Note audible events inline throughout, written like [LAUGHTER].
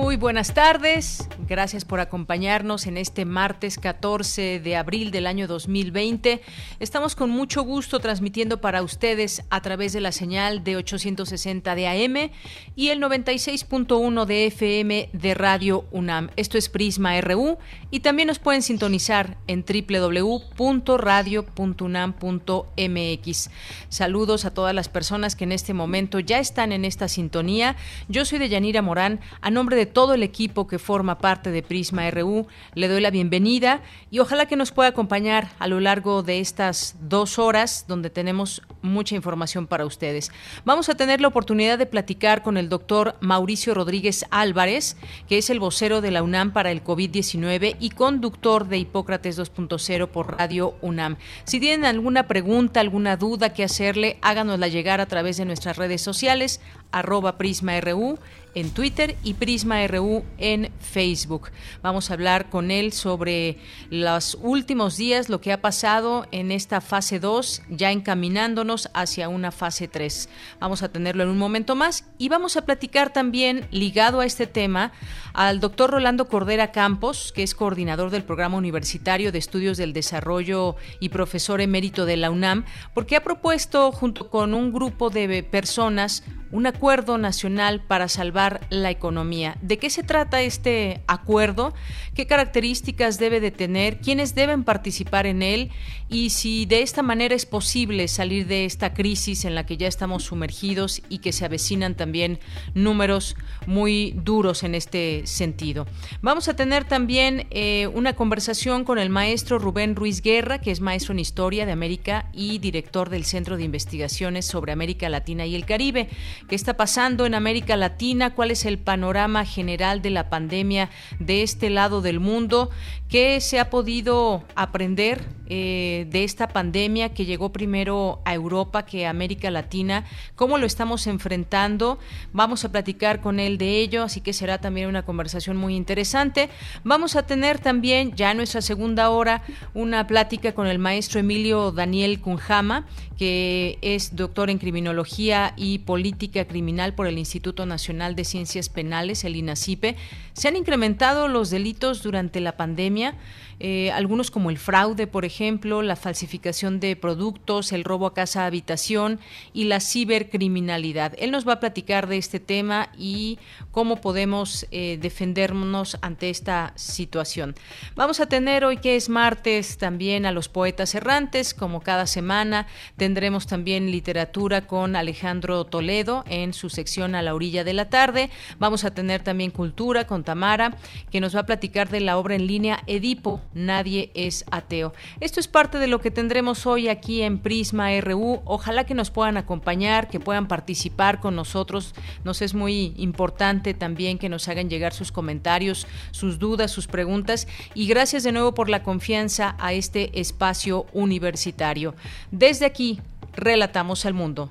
Muy buenas tardes. Gracias por acompañarnos en este martes 14 de abril del año 2020. Estamos con mucho gusto transmitiendo para ustedes a través de la señal de 860 de AM y el 96.1 de FM de Radio UNAM. Esto es Prisma RU y también nos pueden sintonizar en www.radio.unam.mx. Saludos a todas las personas que en este momento ya están en esta sintonía. Yo soy de Yanira Morán, a nombre de todo el equipo que forma parte de Prisma RU. Le doy la bienvenida y ojalá que nos pueda acompañar a lo largo de estas dos horas donde tenemos mucha información para ustedes. Vamos a tener la oportunidad de platicar con el doctor Mauricio Rodríguez Álvarez, que es el vocero de la UNAM para el COVID-19 y conductor de Hipócrates 2.0 por Radio UNAM. Si tienen alguna pregunta, alguna duda que hacerle, háganosla llegar a través de nuestras redes sociales, arroba Prisma RU en Twitter y Prisma RU en Facebook. Vamos a hablar con él sobre los últimos días, lo que ha pasado en esta fase 2, ya encaminándonos hacia una fase 3. Vamos a tenerlo en un momento más y vamos a platicar también, ligado a este tema, al doctor Rolando Cordera Campos, que es coordinador del Programa Universitario de Estudios del Desarrollo y profesor emérito de la UNAM, porque ha propuesto, junto con un grupo de personas, un acuerdo nacional para salvar la economía. ¿De qué se trata este acuerdo? ¿Qué características debe de tener? ¿Quiénes deben participar en él? Y si de esta manera es posible salir de esta crisis en la que ya estamos sumergidos y que se avecinan también números muy duros en este sentido. Vamos a tener también eh, una conversación con el maestro Rubén Ruiz Guerra, que es maestro en Historia de América y director del Centro de Investigaciones sobre América Latina y el Caribe qué está pasando en América Latina, cuál es el panorama general de la pandemia de este lado del mundo, qué se ha podido aprender eh, de esta pandemia que llegó primero a Europa que a América Latina, cómo lo estamos enfrentando. Vamos a platicar con él de ello, así que será también una conversación muy interesante. Vamos a tener también ya en nuestra segunda hora una plática con el maestro Emilio Daniel Cunjama, que es doctor en criminología y política criminal por el Instituto Nacional de Ciencias Penales, el INACIPE. Se han incrementado los delitos durante la pandemia. Eh, algunos como el fraude, por ejemplo, la falsificación de productos, el robo a casa habitación y la cibercriminalidad. Él nos va a platicar de este tema y cómo podemos eh, defendernos ante esta situación. Vamos a tener hoy que es martes también a los poetas errantes, como cada semana tendremos también literatura con Alejandro Toledo en su sección a la orilla de la tarde. Vamos a tener también cultura con Tamara, que nos va a platicar de la obra en línea Edipo, nadie es ateo. Esto es parte de lo que tendremos hoy aquí en Prisma RU. Ojalá que nos puedan acompañar, que puedan participar con nosotros. Nos es muy importante también que nos hagan llegar sus comentarios, sus dudas, sus preguntas. Y gracias de nuevo por la confianza a este espacio universitario. Desde aquí, relatamos al mundo.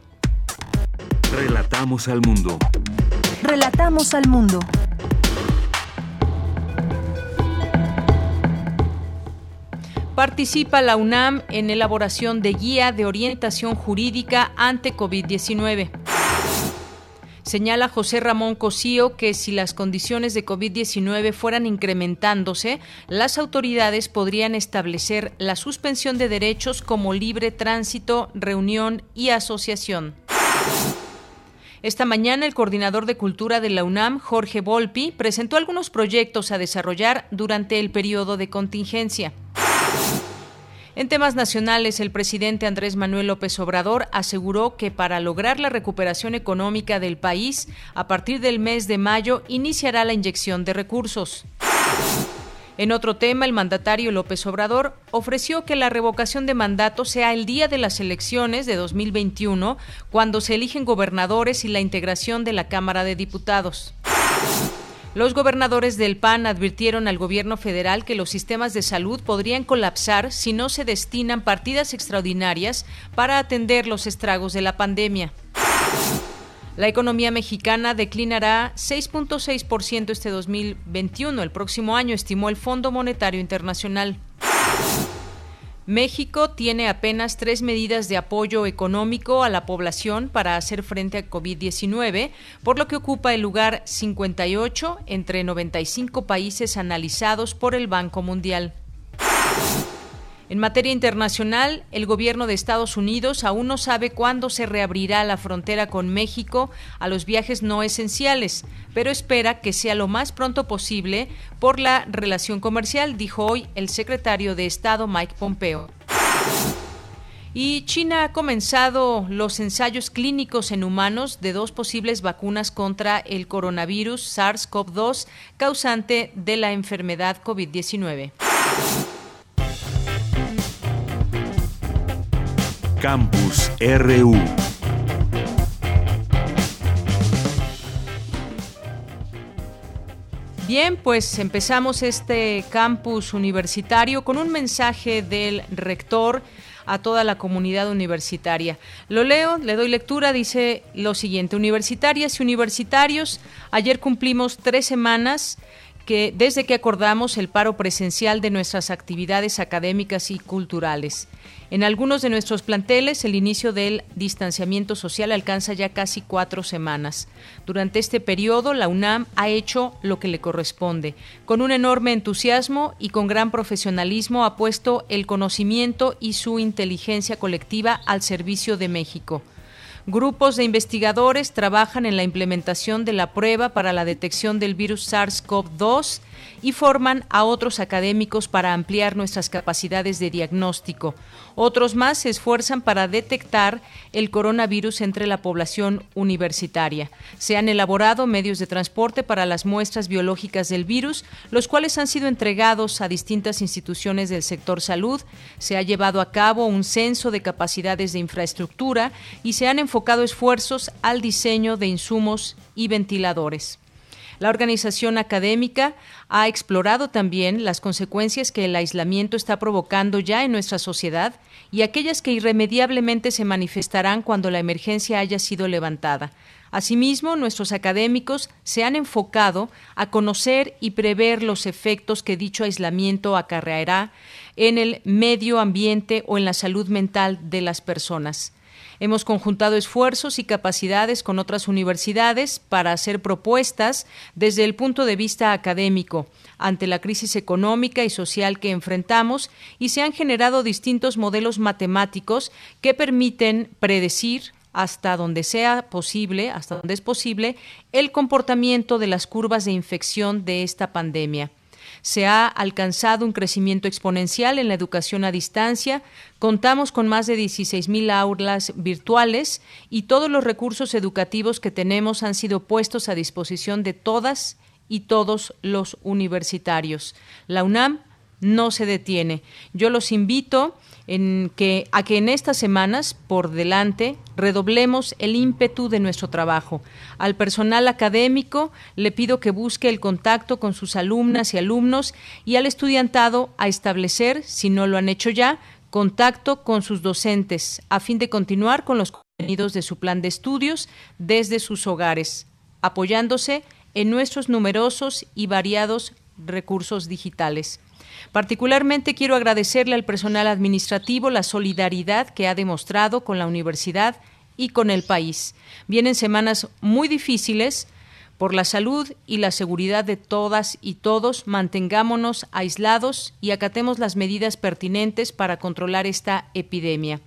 Relatamos al mundo. Relatamos al mundo. Participa la UNAM en elaboración de guía de orientación jurídica ante COVID-19. Señala José Ramón Cosío que si las condiciones de COVID-19 fueran incrementándose, las autoridades podrían establecer la suspensión de derechos como libre tránsito, reunión y asociación. Esta mañana el coordinador de cultura de la UNAM, Jorge Volpi, presentó algunos proyectos a desarrollar durante el periodo de contingencia. En temas nacionales, el presidente Andrés Manuel López Obrador aseguró que para lograr la recuperación económica del país, a partir del mes de mayo iniciará la inyección de recursos. En otro tema, el mandatario López Obrador ofreció que la revocación de mandato sea el día de las elecciones de 2021, cuando se eligen gobernadores y la integración de la Cámara de Diputados. Los gobernadores del PAN advirtieron al gobierno federal que los sistemas de salud podrían colapsar si no se destinan partidas extraordinarias para atender los estragos de la pandemia. La economía mexicana declinará 6.6% este 2021, el próximo año, estimó el Fondo Monetario Internacional. México tiene apenas tres medidas de apoyo económico a la población para hacer frente a COVID-19, por lo que ocupa el lugar 58 entre 95 países analizados por el Banco Mundial. En materia internacional, el gobierno de Estados Unidos aún no sabe cuándo se reabrirá la frontera con México a los viajes no esenciales, pero espera que sea lo más pronto posible por la relación comercial, dijo hoy el secretario de Estado Mike Pompeo. Y China ha comenzado los ensayos clínicos en humanos de dos posibles vacunas contra el coronavirus SARS-CoV-2 causante de la enfermedad COVID-19. Campus RU. Bien, pues empezamos este campus universitario con un mensaje del rector a toda la comunidad universitaria. Lo leo, le doy lectura, dice lo siguiente, universitarias y universitarios, ayer cumplimos tres semanas que desde que acordamos el paro presencial de nuestras actividades académicas y culturales. En algunos de nuestros planteles, el inicio del distanciamiento social alcanza ya casi cuatro semanas. Durante este periodo, la UNAM ha hecho lo que le corresponde. Con un enorme entusiasmo y con gran profesionalismo ha puesto el conocimiento y su inteligencia colectiva al servicio de México. Grupos de investigadores trabajan en la implementación de la prueba para la detección del virus SARS-CoV-2 y forman a otros académicos para ampliar nuestras capacidades de diagnóstico. Otros más se esfuerzan para detectar el coronavirus entre la población universitaria. Se han elaborado medios de transporte para las muestras biológicas del virus, los cuales han sido entregados a distintas instituciones del sector salud. Se ha llevado a cabo un censo de capacidades de infraestructura y se han enfocado esfuerzos al diseño de insumos y ventiladores. La organización académica ha explorado también las consecuencias que el aislamiento está provocando ya en nuestra sociedad y aquellas que irremediablemente se manifestarán cuando la emergencia haya sido levantada. Asimismo, nuestros académicos se han enfocado a conocer y prever los efectos que dicho aislamiento acarreará en el medio ambiente o en la salud mental de las personas. Hemos conjuntado esfuerzos y capacidades con otras universidades para hacer propuestas desde el punto de vista académico ante la crisis económica y social que enfrentamos y se han generado distintos modelos matemáticos que permiten predecir hasta donde sea posible, hasta donde es posible, el comportamiento de las curvas de infección de esta pandemia se ha alcanzado un crecimiento exponencial en la educación a distancia. Contamos con más de 16.000 aulas virtuales y todos los recursos educativos que tenemos han sido puestos a disposición de todas y todos los universitarios. La UNAM no se detiene. Yo los invito que, a que en estas semanas por delante redoblemos el ímpetu de nuestro trabajo. Al personal académico le pido que busque el contacto con sus alumnas y alumnos y al estudiantado a establecer, si no lo han hecho ya, contacto con sus docentes a fin de continuar con los contenidos de su plan de estudios desde sus hogares, apoyándose en nuestros numerosos y variados recursos digitales. Particularmente quiero agradecerle al personal administrativo la solidaridad que ha demostrado con la universidad y con el país. Vienen semanas muy difíciles. Por la salud y la seguridad de todas y todos, mantengámonos aislados y acatemos las medidas pertinentes para controlar esta epidemia.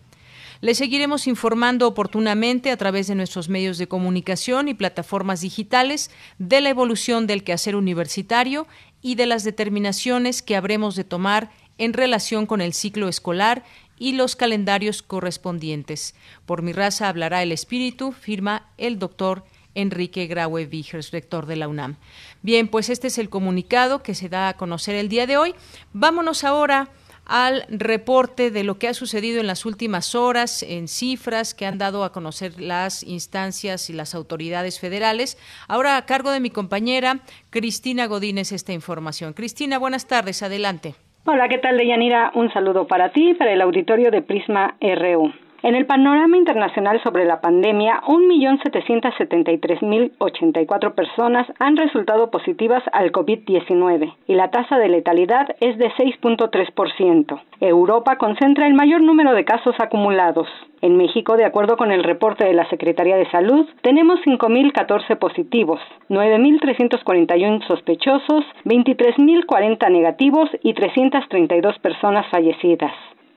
Le seguiremos informando oportunamente a través de nuestros medios de comunicación y plataformas digitales de la evolución del quehacer universitario y de las determinaciones que habremos de tomar en relación con el ciclo escolar y los calendarios correspondientes. Por mi raza hablará el espíritu, firma el doctor Enrique Graue Vigers, rector de la UNAM. Bien, pues este es el comunicado que se da a conocer el día de hoy. Vámonos ahora al reporte de lo que ha sucedido en las últimas horas en cifras que han dado a conocer las instancias y las autoridades federales. Ahora a cargo de mi compañera Cristina Godínez esta información. Cristina, buenas tardes, adelante. Hola, ¿qué tal, Deyanira? Un saludo para ti para el auditorio de Prisma RU. En el panorama internacional sobre la pandemia, 1.773.084 personas han resultado positivas al COVID-19 y la tasa de letalidad es de 6.3%. Europa concentra el mayor número de casos acumulados. En México, de acuerdo con el reporte de la Secretaría de Salud, tenemos 5.014 positivos, 9.341 sospechosos, 23.040 negativos y 332 personas fallecidas.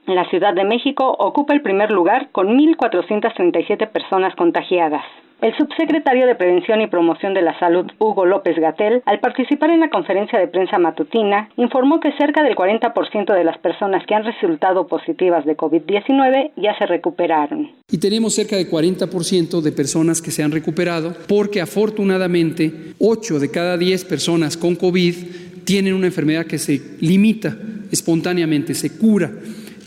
La Ciudad de México ocupa el primer lugar con 1.437 personas contagiadas. El subsecretario de Prevención y Promoción de la Salud, Hugo López Gatel, al participar en la conferencia de prensa matutina, informó que cerca del 40% de las personas que han resultado positivas de COVID-19 ya se recuperaron. Y tenemos cerca del 40% de personas que se han recuperado porque afortunadamente 8 de cada 10 personas con COVID tienen una enfermedad que se limita espontáneamente, se cura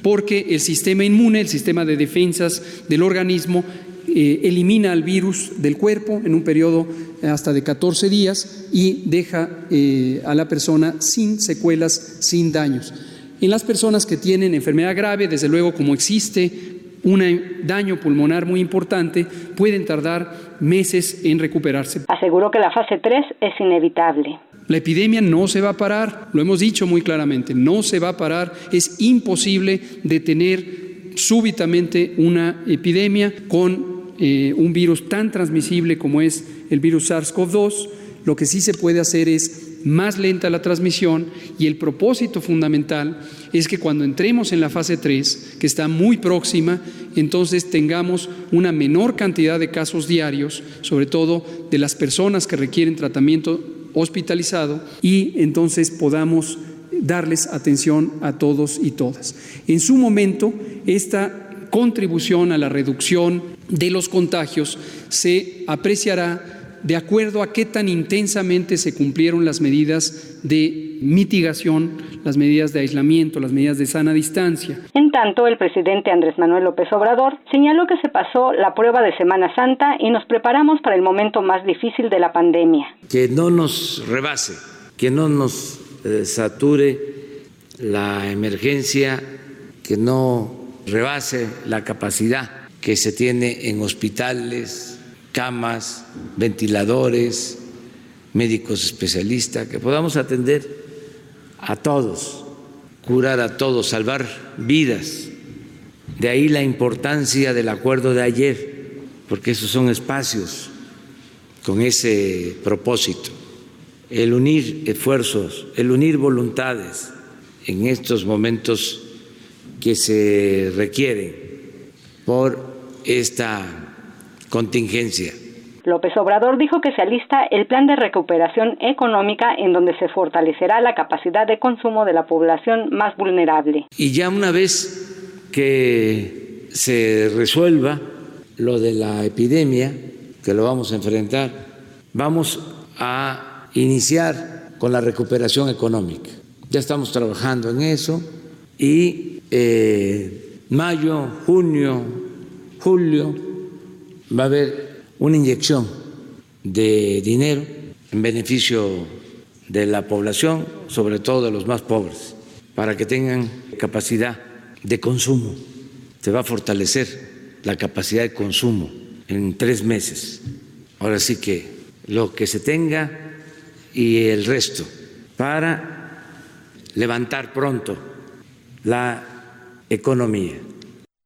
porque el sistema inmune, el sistema de defensas del organismo, eh, elimina al virus del cuerpo en un periodo hasta de 14 días y deja eh, a la persona sin secuelas, sin daños. En las personas que tienen enfermedad grave, desde luego como existe un daño pulmonar muy importante, pueden tardar meses en recuperarse. Aseguró que la fase 3 es inevitable. La epidemia no se va a parar, lo hemos dicho muy claramente, no se va a parar, es imposible detener súbitamente una epidemia con eh, un virus tan transmisible como es el virus SARS-CoV-2. Lo que sí se puede hacer es más lenta la transmisión y el propósito fundamental es que cuando entremos en la fase 3, que está muy próxima, entonces tengamos una menor cantidad de casos diarios, sobre todo de las personas que requieren tratamiento hospitalizado y entonces podamos darles atención a todos y todas. En su momento, esta contribución a la reducción de los contagios se apreciará de acuerdo a qué tan intensamente se cumplieron las medidas de mitigación, las medidas de aislamiento, las medidas de sana distancia. En tanto, el presidente Andrés Manuel López Obrador señaló que se pasó la prueba de Semana Santa y nos preparamos para el momento más difícil de la pandemia. Que no nos rebase, que no nos eh, sature la emergencia, que no rebase la capacidad que se tiene en hospitales, camas, ventiladores, médicos especialistas, que podamos atender a todos, curar a todos, salvar vidas. De ahí la importancia del acuerdo de ayer, porque esos son espacios con ese propósito, el unir esfuerzos, el unir voluntades en estos momentos que se requieren por esta contingencia. López Obrador dijo que se alista el plan de recuperación económica en donde se fortalecerá la capacidad de consumo de la población más vulnerable. Y ya una vez que se resuelva lo de la epidemia, que lo vamos a enfrentar, vamos a iniciar con la recuperación económica. Ya estamos trabajando en eso y eh, mayo, junio, julio va a haber una inyección de dinero en beneficio de la población, sobre todo de los más pobres, para que tengan capacidad de consumo. Se va a fortalecer la capacidad de consumo en tres meses. Ahora sí que lo que se tenga y el resto para levantar pronto la economía.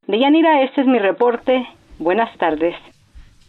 Deyanira, este es mi reporte. Buenas tardes.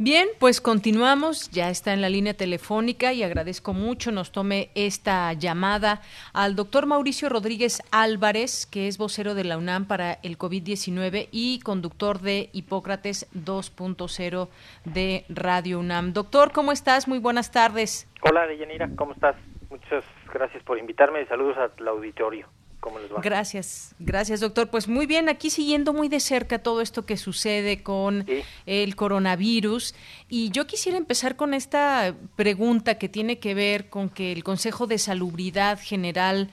Bien, pues continuamos, ya está en la línea telefónica y agradezco mucho nos tome esta llamada al doctor Mauricio Rodríguez Álvarez, que es vocero de la UNAM para el COVID-19 y conductor de Hipócrates 2.0 de Radio UNAM. Doctor, ¿cómo estás? Muy buenas tardes. Hola, Deyanira, ¿cómo estás? Muchas gracias por invitarme y saludos al auditorio. Gracias, gracias doctor. Pues muy bien, aquí siguiendo muy de cerca todo esto que sucede con el coronavirus. Y yo quisiera empezar con esta pregunta que tiene que ver con que el Consejo de Salubridad General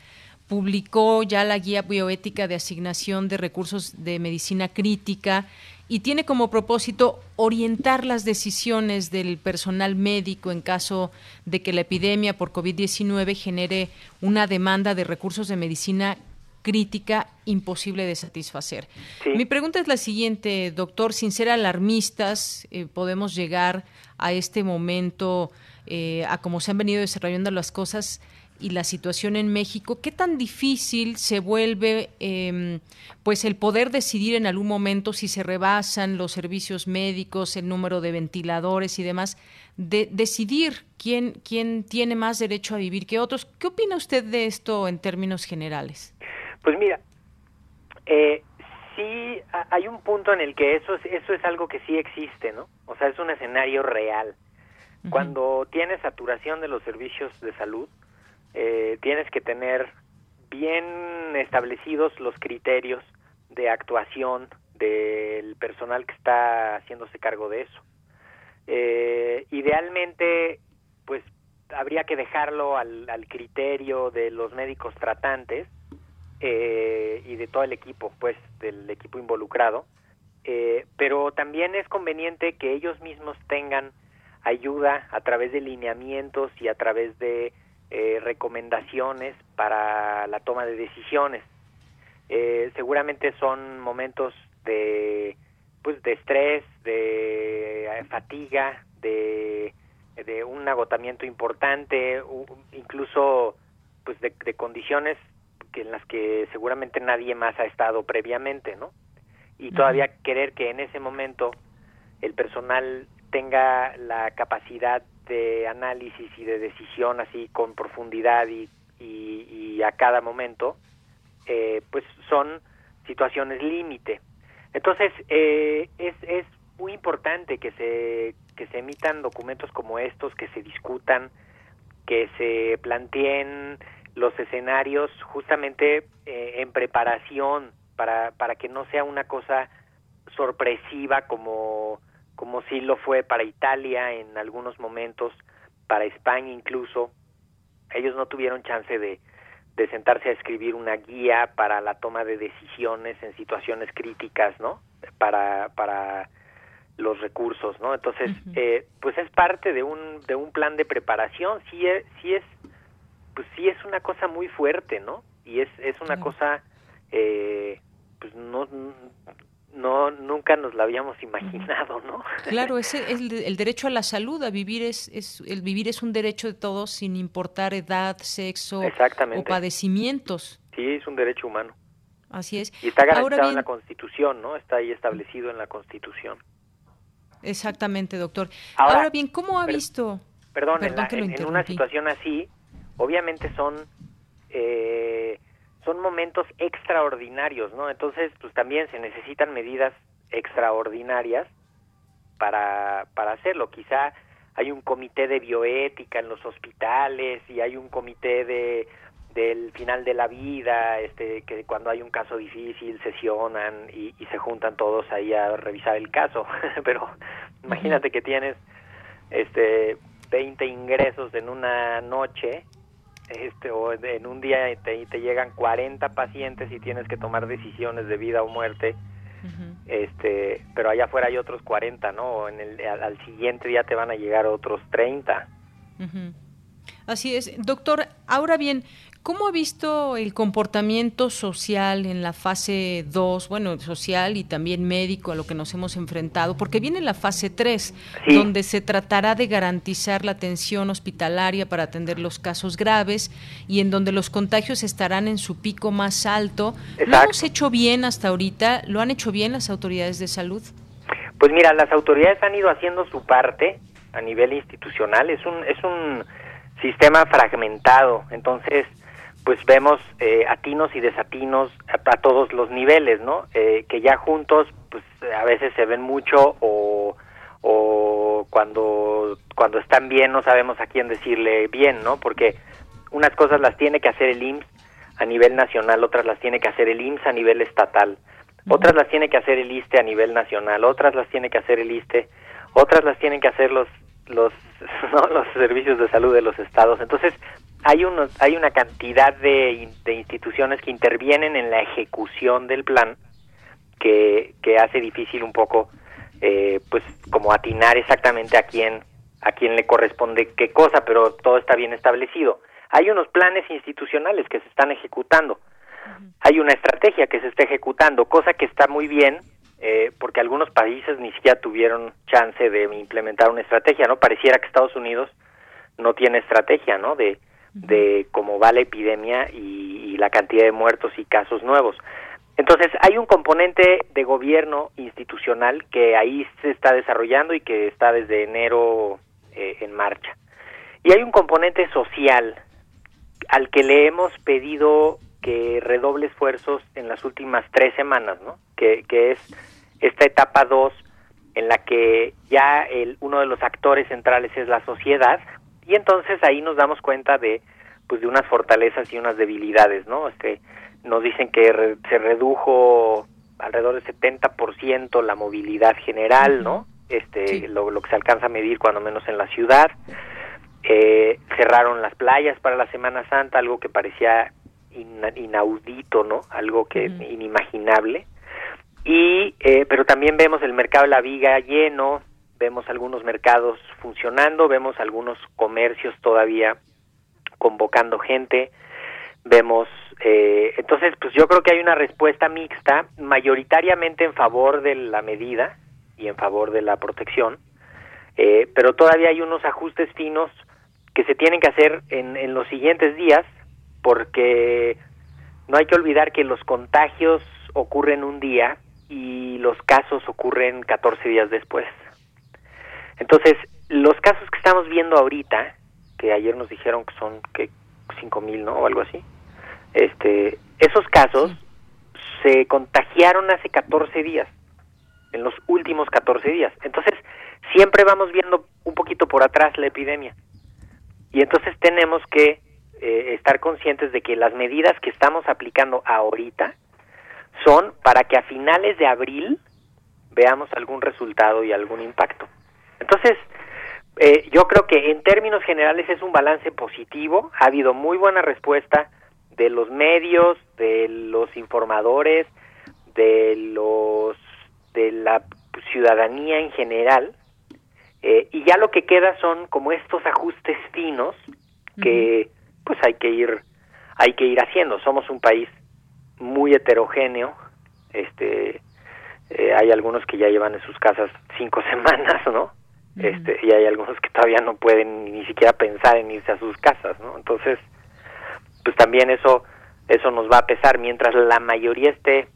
publicó ya la guía bioética de asignación de recursos de medicina crítica y tiene como propósito orientar las decisiones del personal médico en caso de que la epidemia por COVID-19 genere una demanda de recursos de medicina crítica imposible de satisfacer. Mi pregunta es la siguiente, doctor, sin ser alarmistas, eh, podemos llegar a este momento, eh, a cómo se han venido desarrollando las cosas, y la situación en México, ¿qué tan difícil se vuelve em, pues el poder decidir en algún momento si se rebasan los servicios médicos, el número de ventiladores y demás, de decidir quién, quién tiene más derecho a vivir que otros? ¿Qué opina usted de esto en términos generales? Pues mira, eh, sí hay un punto en el que eso es, eso es algo que sí existe, ¿no? O sea, es un escenario real. Cuando tienes saturación de los servicios de salud, eh, tienes que tener bien establecidos los criterios de actuación del personal que está haciéndose cargo de eso. Eh, idealmente, pues habría que dejarlo al, criterio de los médicos tratantes eh, y de todo el equipo, pues del equipo involucrado, pero también es conveniente que ellos mismos tengan ayuda a través de lineamientos y a través de eh, recomendaciones para la toma de decisiones. Eh, seguramente son momentos de pues de estrés, de eh, fatiga, de, de un agotamiento importante, incluso pues de, condiciones que en las que seguramente nadie más ha estado previamente, ¿no? Y todavía querer que en ese momento el personal tenga la capacidad de análisis y de decisión así con profundidad y, y, a cada momento, eh, pues son situaciones límite. Entonces, eh, es, es muy importante que se, que se emitan documentos como estos, que se discutan, que se planteen los escenarios justamente eh, en preparación para, para que no sea una cosa sorpresiva como como sí lo fue para Italia en algunos momentos, para España incluso. Ellos no tuvieron chance de, de sentarse a escribir una guía para la toma de decisiones en situaciones críticas, ¿no? Para, para los recursos, ¿no? Entonces, eh, pues es parte de un, de un plan de preparación, sí es, sí es, pues sí es una cosa muy fuerte, ¿no? Y es, es una cosa, eh, pues no, no nunca nos la habíamos imaginado, ¿no? Claro, [LAUGHS] es el, derecho a la salud, a vivir es, es, el vivir es un derecho de todos sin importar edad, sexo o padecimientos. Sí, es un derecho humano. Así es. Y está garantizado en la Constitución, ¿no? Está ahí establecido en la Constitución. Exactamente, doctor. Ahora, bien, ¿cómo ha visto? Perdón, en, una situación así, obviamente son eh, son momentos extraordinarios, ¿no? Entonces, pues también se necesitan medidas extraordinarias para, para hacerlo. Quizá hay un comité de bioética en los hospitales y hay un comité de del final de la vida, este, que cuando hay un caso difícil sesionan y, se juntan todos ahí a revisar el caso. [LAUGHS] Pero imagínate que tienes este 20 ingresos en una noche este, o en un día te, te llegan 40 pacientes y tienes que tomar decisiones de vida o muerte, este, pero allá afuera hay otros 40, ¿no? En el, al, siguiente día te van a llegar otros 30. Así es. Doctor, ahora bien, ¿Cómo ha visto el comportamiento social en la fase 2, bueno, social y también médico a lo que nos hemos enfrentado? Porque viene la fase 3, donde se tratará de garantizar la atención hospitalaria para atender los casos graves y en donde los contagios estarán en su pico más alto. ¿Lo hemos hecho bien hasta ahorita? ¿Lo han hecho bien las autoridades de salud? Pues mira, las autoridades han ido haciendo su parte a nivel institucional. Es un es un sistema fragmentado, entonces pues vemos eh, atinos y desatinos a, todos los niveles, ¿no? Eh, que ya juntos, pues a veces se ven mucho o, o cuando cuando están bien no sabemos a quién decirle bien, ¿no? Porque unas cosas las tiene que hacer el IMSS a nivel nacional, otras las tiene que hacer el IMSS a nivel estatal, otras las tiene que hacer el ISTE a nivel nacional, otras las tiene que hacer el ISTE, otras las tienen que hacer los los [LAUGHS] los servicios de salud de los estados. Entonces, hay unos hay una cantidad de, de instituciones que intervienen en la ejecución del plan que, que hace difícil un poco eh, pues como atinar exactamente a quién a quién le corresponde qué cosa, pero todo está bien establecido. Hay unos planes institucionales que se están ejecutando. Hay una estrategia que se está ejecutando, cosa que está muy bien, eh, porque algunos países ni siquiera tuvieron chance de implementar una estrategia, ¿no? Pareciera que Estados Unidos no tiene estrategia, ¿no? De, de cómo va la epidemia y, y, la cantidad de muertos y casos nuevos. Entonces, hay un componente de gobierno institucional que ahí se está desarrollando y que está desde enero eh, en marcha. Y hay un componente social al que le hemos pedido que redoble esfuerzos en las últimas tres semanas, ¿no? Que, que es esta etapa 2 en la que ya el, uno de los actores centrales es la sociedad y entonces ahí nos damos cuenta de pues de unas fortalezas y unas debilidades, ¿no? Este nos dicen que se redujo alrededor del 70% la movilidad general, ¿no? Este lo, lo que se alcanza a medir cuando menos en la ciudad. Eh, cerraron las playas para la Semana Santa, algo que parecía inaudito, ¿no? Algo que inimaginable. Y, eh, pero también vemos el mercado de la viga lleno, vemos algunos mercados funcionando, vemos algunos comercios todavía convocando gente, vemos, eh, entonces, pues yo creo que hay una respuesta mixta, mayoritariamente en favor de la medida y en favor de la protección, eh, pero todavía hay unos ajustes finos que se tienen que hacer en, en los siguientes días porque no hay que olvidar que los contagios ocurren un día y los casos ocurren 14 días después. Entonces, los casos que estamos viendo ahorita, que ayer nos dijeron que son que cinco mil, ¿no? O algo así. Este, esos casos se contagiaron hace 14 días, en los últimos 14 días. Entonces, siempre vamos viendo un poquito por atrás la epidemia. Y entonces tenemos que eh, estar conscientes de que las medidas que estamos aplicando ahorita son para que a finales de abril veamos algún resultado y algún impacto. Entonces, eh, yo creo que en términos generales es un balance positivo, ha habido muy buena respuesta de los medios, de los informadores, de los de la ciudadanía en general, eh, y ya lo que queda son como estos ajustes finos que pues hay que ir hay que ir haciendo. Somos un país muy heterogéneo, este eh, hay algunos que ya llevan en sus casas cinco [LAUGHS] semanas, ¿no? Este y hay algunos que todavía no pueden ni siquiera pensar en irse a sus casas, ¿no? Entonces, pues también eso eso nos va a pesar mientras la mayoría esté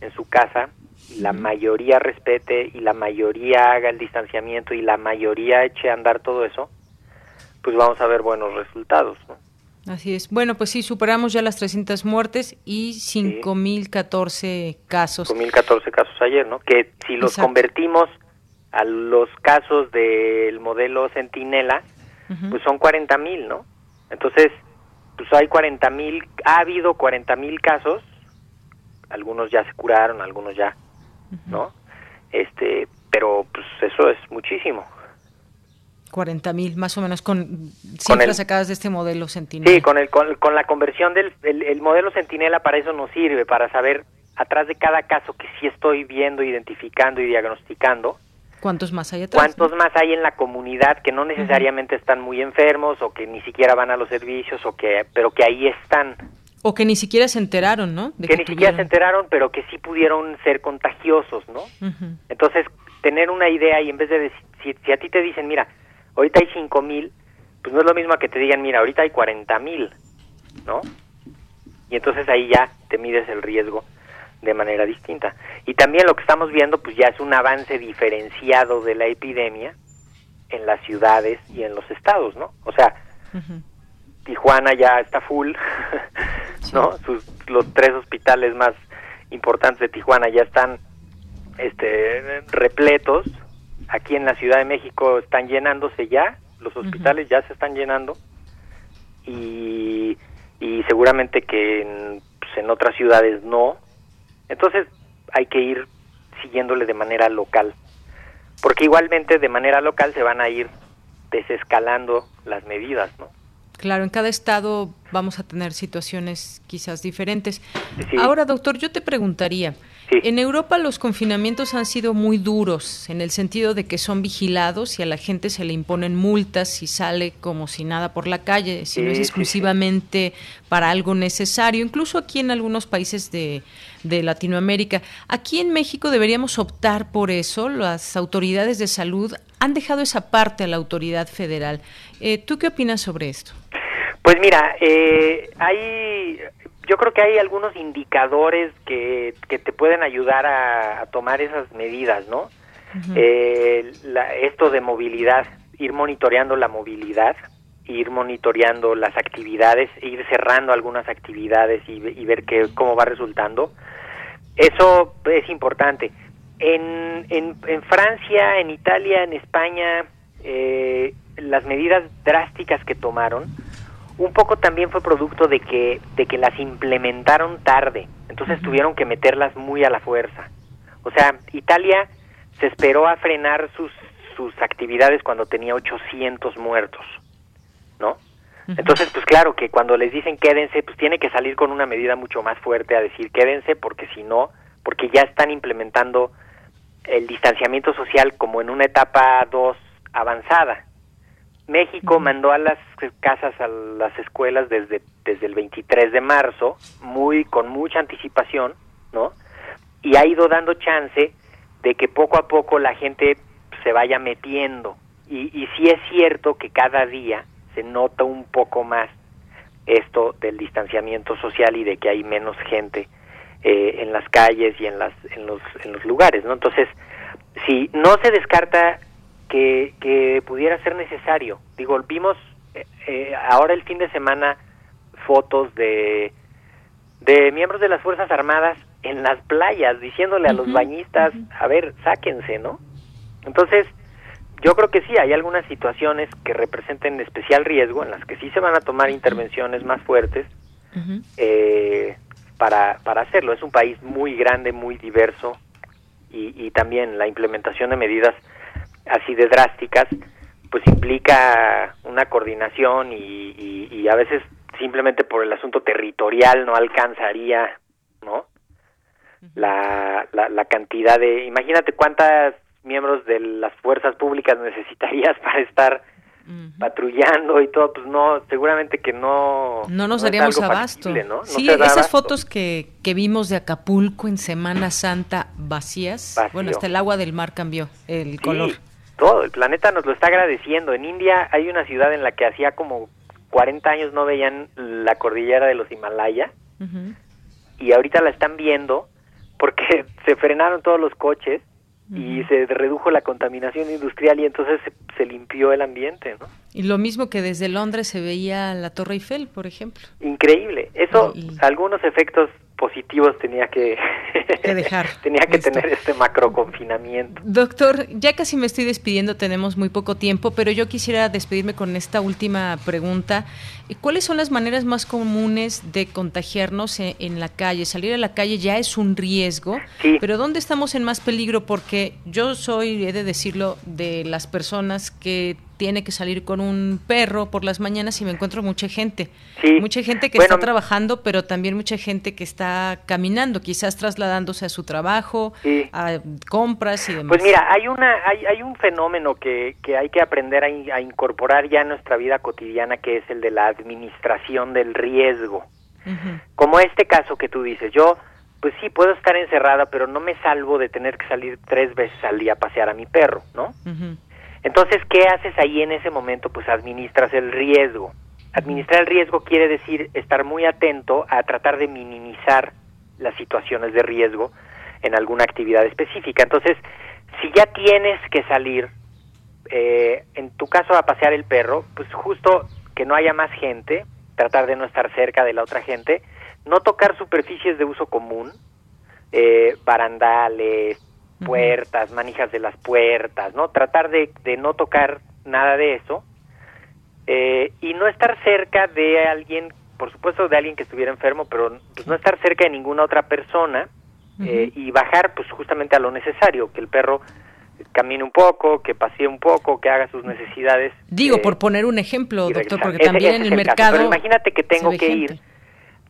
en su casa la mayoría respete y la mayoría haga el distanciamiento y la mayoría eche a andar todo eso, pues vamos a ver buenos resultados. ¿no? Así es. Bueno, pues sí, superamos ya las 300 muertes y 5.014 casos. 5.014 casos ayer, ¿no? Que si los convertimos a los casos del modelo Centinela, pues son 40.000, ¿no? Entonces, pues hay 40.000, ha habido 40.000 casos, algunos ya se curaron, algunos ya ¿no? Este, pero pues eso es muchísimo. 40 mil, más o menos, con cifras sacadas de este modelo Centinela. Sí, con, el, con, la conversión del el, modelo Centinela para eso nos sirve, para saber atrás de cada caso que sí estoy viendo, identificando y diagnosticando. ¿Cuántos más hay atrás? ¿Cuántos más hay en la comunidad que no necesariamente están muy enfermos o que ni siquiera van a los servicios o que pero que ahí están? O que ni siquiera se enteraron, ¿no? que, ni siquiera se enteraron, pero que sí pudieron ser contagiosos, ¿no? Entonces, tener una idea y en vez de decir, si, a ti te dicen, mira, ahorita hay cinco mil, pues no es lo mismo que te digan, mira, ahorita hay cuarenta mil, ¿no? Y entonces ahí ya te mides el riesgo de manera distinta. Y también lo que estamos viendo pues ya es un avance diferenciado de la epidemia en las ciudades y en los estados, ¿no? O sea, Tijuana ya está full, [LAUGHS] ¿no? Sus, los tres hospitales más importantes de Tijuana ya están este repletos. Aquí en la Ciudad de México están llenándose ya, los hospitales ya se están llenando y, y seguramente que en, pues, en otras ciudades no. Entonces hay que ir siguiéndole de manera local, porque igualmente de manera local se van a ir desescalando las medidas, ¿no? Claro, en cada estado vamos a tener situaciones quizás diferentes. Ahora, doctor, yo te preguntaría, en Europa los confinamientos han sido muy duros, en el sentido de que son vigilados y a la gente se le imponen multas si sale como si nada por la calle, si no es exclusivamente para algo necesario, incluso aquí en algunos países de, de Latinoamérica. Aquí en México deberíamos optar por eso, las autoridades de salud han dejado esa parte a la autoridad federal. Eh, ¿Tú qué opinas sobre esto? Pues mira, eh, hay, yo creo que hay algunos indicadores que, que te pueden ayudar a, tomar esas medidas, ¿no? eh, esto de movilidad, ir monitoreando la movilidad, ir monitoreando las actividades, ir cerrando algunas actividades y, y ver qué, cómo va resultando. Eso es importante. En, en, en Francia, en Italia, en España, eh, las medidas drásticas que tomaron, un poco también fue producto de que, de que las implementaron tarde, entonces tuvieron que meterlas muy a la fuerza. O sea, Italia se esperó a frenar sus, sus actividades cuando tenía 800 muertos, ¿no? Entonces, pues claro que cuando les dicen quédense, pues tiene que salir con una medida mucho más fuerte a decir quédense, porque si no, porque ya están implementando el distanciamiento social como en una etapa 2 avanzada. México mandó a las casas, a las escuelas desde, desde el 23 de marzo, muy con mucha anticipación, ¿no? Y ha ido dando chance de que poco a poco la gente se vaya metiendo. Y, y sí es cierto que cada día se nota un poco más esto del distanciamiento social y de que hay menos gente eh, en las calles y en las en los en los lugares no entonces si no se descarta que, que pudiera ser necesario. Digo vimos eh, eh, ahora el fin de semana fotos de de miembros de las fuerzas armadas en las playas diciéndole a los bañistas a ver sáquense no entonces yo creo que sí, hay algunas situaciones que representen especial riesgo, en las que sí se van a tomar intervenciones más fuertes eh, para, para hacerlo. Es un país muy grande, muy diverso, y, y también la implementación de medidas así de drásticas, pues implica una coordinación y, y, y a veces simplemente por el asunto territorial no alcanzaría, ¿no? La, la, la cantidad de, imagínate cuántas miembros de las fuerzas públicas [LAUGHS] necesitarías para estar patrullando y todo, pues no, seguramente que no. No nos daríamos abasto. sí, esas fotos que, que vimos de Acapulco en Semana Santa vacías, bueno, hasta el agua del mar cambió el color. Todo, el planeta nos lo está agradeciendo. En India hay una ciudad en la que hacía como 40 años no veían la cordillera de los Himalaya y ahorita la están viendo porque [LAUGHS] se frenaron todos los coches y se redujo la contaminación industrial y entonces se, limpió el ambiente, ¿no? Y lo mismo que desde Londres se veía la Torre Eiffel, por ejemplo. Increíble. Eso, algunos efectos positivos tenía [LAUGHS] que, dejar. tenía que tener este macro confinamiento. Doctor, ya casi me estoy despidiendo, tenemos muy poco tiempo, pero yo quisiera despedirme con esta última pregunta. ¿Cuáles son las maneras más comunes de contagiarnos en, en la calle? Salir a la calle ya es un riesgo, pero ¿dónde estamos en más peligro? Porque yo soy, he de decirlo, de las personas que tiene que salir con un perro por las mañanas y me encuentro mucha gente. Mucha gente que está trabajando, pero también mucha gente que está caminando, quizás trasladándose a su trabajo, a compras y demás. Pues mira, hay, una, hay, hay un fenómeno que, que hay que aprender a, incorporar ya en nuestra vida cotidiana, que es el de la administración del riesgo. Como este caso que tú dices, yo pues sí, puedo estar encerrada, pero no me salvo de tener que salir tres veces al día a pasear a mi perro, ¿no? Entonces, ¿qué haces ahí en ese momento? Pues administras el riesgo. Administrar el riesgo quiere decir estar muy atento a tratar de minimizar las situaciones de riesgo en alguna actividad específica. Entonces, si ya tienes que salir, eh, en tu caso a pasear el perro, pues justo que no haya más gente, tratar de no estar cerca de la otra gente, no tocar superficies de uso común, eh, barandales, puertas, manijas de las puertas, ¿no? Tratar de, de no tocar nada de eso eh, y no estar cerca de alguien, por supuesto de alguien que estuviera enfermo, pero pues, no estar cerca de ninguna otra persona eh, y bajar pues justamente a lo necesario, que el perro camine un poco, que pasee un poco, que haga sus necesidades. Digo, por poner un ejemplo, doctor, porque también en el, mercado... Pero imagínate que tengo que ir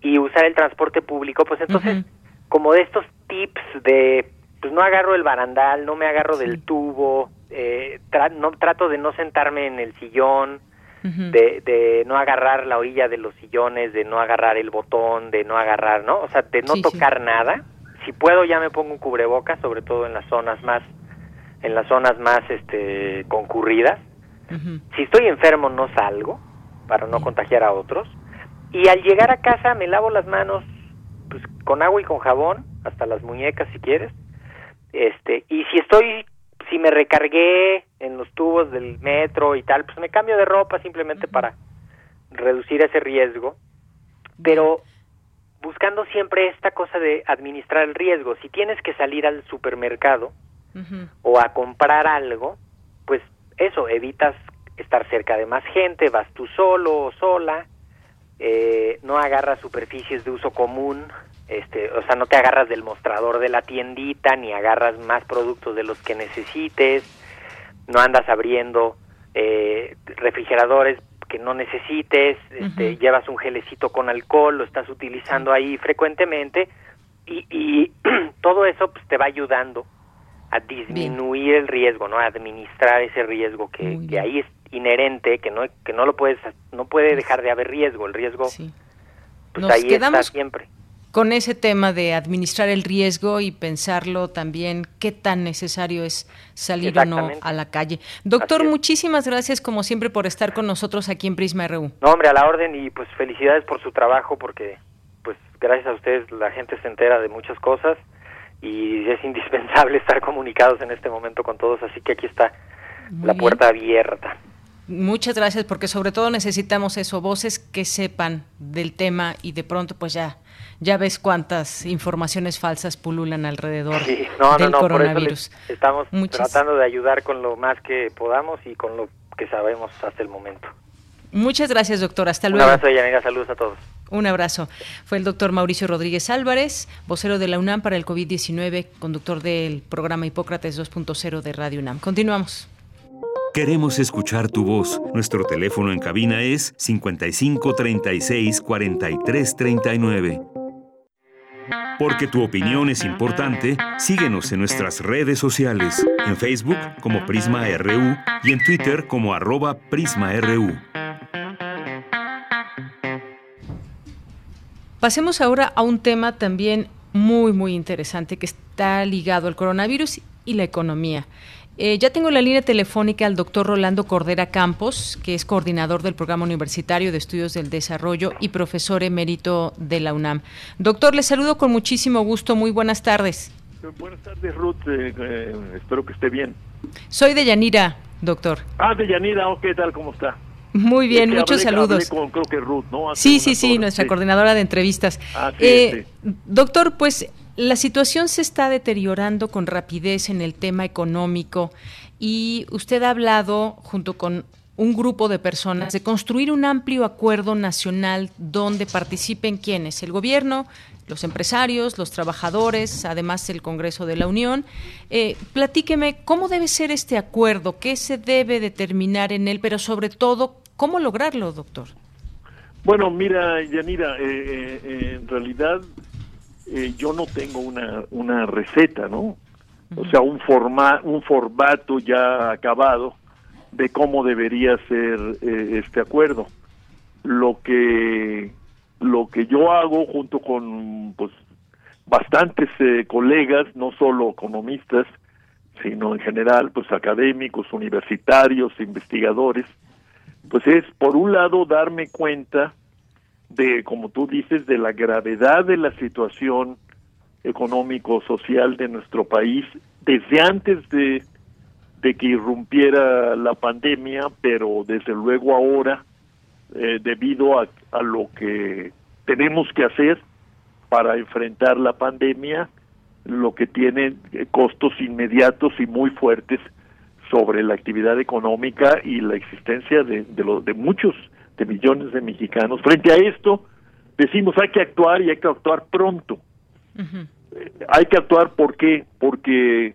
y usar el transporte público, pues entonces, como de estos tips de, pues no agarro el barandal, no me agarro del tubo, eh, no trato de no sentarme en el sillón, de, de no agarrar la orilla de los sillones, de no agarrar el botón, de no agarrar, ¿no? O sea, de no tocar nada. Si puedo ya me pongo un cubrebocas, sobre todo en las zonas más en las zonas más este concurridas. Si estoy enfermo no salgo para no contagiar a otros y al llegar a casa me lavo las manos pues, con agua y con jabón hasta las muñecas si quieres. Este, y si estoy si me recargué en los tubos del metro y tal, pues me cambio de ropa simplemente para reducir ese riesgo, pero buscando siempre esta cosa de administrar el riesgo. Si tienes que salir al supermercado o a comprar algo, pues eso, evitas estar cerca de más gente, vas tú solo o sola, eh, no agarras superficies de uso común, este, o sea, no te agarras del mostrador de la tiendita, ni agarras más productos de los que necesites, no andas abriendo eh, refrigeradores que no necesites, este, llevas un gelecito con alcohol, lo estás utilizando ahí frecuentemente y, y [CLEARS THROAT] todo eso pues, te va ayudando a disminuir el riesgo, ¿no? A administrar ese riesgo que, que, ahí es inherente, que no que no lo puedes no puede dejar de haber riesgo, el riesgo pues ahí está siempre con ese tema de administrar el riesgo y pensarlo también qué tan necesario es salir o no a la calle. Doctor, muchísimas gracias como siempre por estar con nosotros aquí en Prisma RU. No, hombre, a la orden y pues felicidades por su trabajo porque pues gracias a ustedes la gente se entera de muchas cosas y es indispensable [LAUGHS] estar comunicados en este momento con todos, así que aquí está la puerta abierta. Muchas gracias porque sobre todo necesitamos eso, voces que sepan del tema y de pronto pues ya ya ves cuántas informaciones falsas pululan alrededor del coronavirus. estamos tratando de ayudar con lo más que podamos y con lo que sabemos hasta el momento. Muchas gracias, doctor. Hasta luego. Un abrazo, Yanira. Saludos a todos. Un abrazo. Fue el doctor Mauricio Rodríguez Álvarez, vocero de la UNAM para el COVID-19, conductor del programa Hipócrates 2.0 de Radio UNAM. Continuamos. Queremos escuchar tu voz. Nuestro teléfono en cabina es 55 36 43 39. Porque tu opinión es importante, síguenos en nuestras redes sociales, en Facebook como Prisma RU y en Twitter como arroba PrismaRU. Pasemos ahora a un tema también muy, muy interesante que está ligado al coronavirus y la economía. Eh, ya tengo la línea telefónica al doctor Rolando Cordera Campos, que es coordinador del Programa Universitario de Estudios del Desarrollo y profesor emérito de la UNAM. Doctor, le saludo con muchísimo gusto. Muy buenas tardes. Buenas tardes, Ruth. Eh, eh, espero que esté bien. Soy de Yanira, doctor. Ah, de Yanira. ¿Qué tal? ¿Cómo está? Muy bien, muchos saludos. Con, creo que Ruth, ¿no? sí, sí, sí, nuestra coordinadora de entrevistas. Ah, sí, doctor, pues la situación se está deteriorando con rapidez en el tema económico y usted ha hablado junto con un grupo de personas de construir un amplio acuerdo nacional donde participen quienes, el gobierno, los empresarios, los trabajadores, además el Congreso de la Unión. Eh, platíqueme cómo debe ser este acuerdo, qué se debe determinar en él, pero sobre todo, cómo lograrlo, doctor. Bueno, mira, Yanira, eh, eh, en realidad eh, yo no tengo una, una receta, ¿no? O sea, un, forma, un formato ya acabado de cómo debería ser eh, este acuerdo. Lo que lo que yo hago junto con pues bastantes eh, colegas, no solo economistas, sino en general pues académicos, universitarios, investigadores, pues es por un lado darme cuenta de, como tú dices, de la gravedad de la situación económico social de nuestro país desde antes de, de que irrumpiera la pandemia, pero desde luego ahora, eh, debido a, a lo que tenemos que hacer para enfrentar la pandemia, lo que tiene costos inmediatos y muy fuertes sobre la actividad económica y la existencia de, de, lo, de muchos, de millones de mexicanos. Frente a esto, decimos hay que actuar y hay que actuar pronto. eh, hay que actuar, ¿por qué? Porque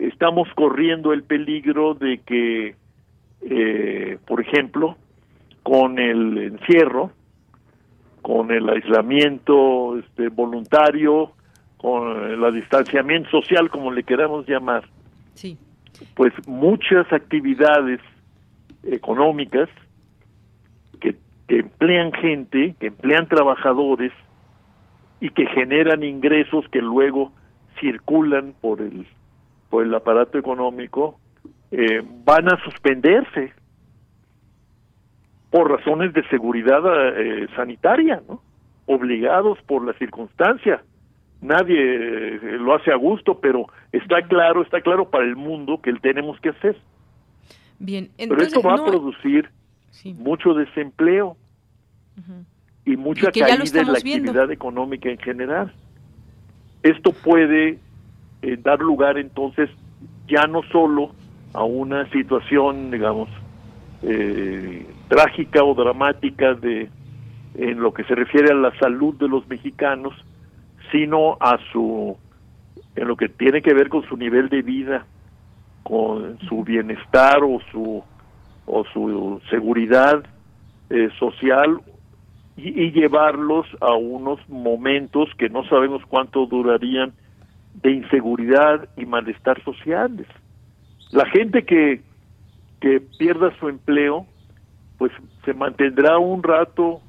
estamos corriendo el peligro de que, eh, por ejemplo, con el encierro, con el aislamiento este, voluntario, con el distanciamiento social, como le queramos llamar, Sí. pues muchas actividades económicas que, emplean gente, que emplean trabajadores y que generan ingresos que luego circulan por el por el aparato económico eh, van a suspenderse por razones de seguridad eh, sanitaria, ¿no? Obligados por la circunstancia. Nadie eh, lo hace a gusto, pero está claro, está claro para el mundo que tenemos que hacer. Bien, Pero esto va no- a producir sí. mucho desempleo y mucha Y caída en la viendo. actividad económica en general. Esto puede eh, dar lugar entonces ya no solo a una situación, digamos, eh, trágica o dramática de en lo que se refiere a la salud de los mexicanos, sino a su en lo que tiene que ver con su nivel de vida, con su bienestar o su o su seguridad eh, social y, y llevarlos a unos momentos que no sabemos cuánto durarían de inseguridad y malestar sociales. La gente que, que pierda su empleo, pues se mantendrá un rato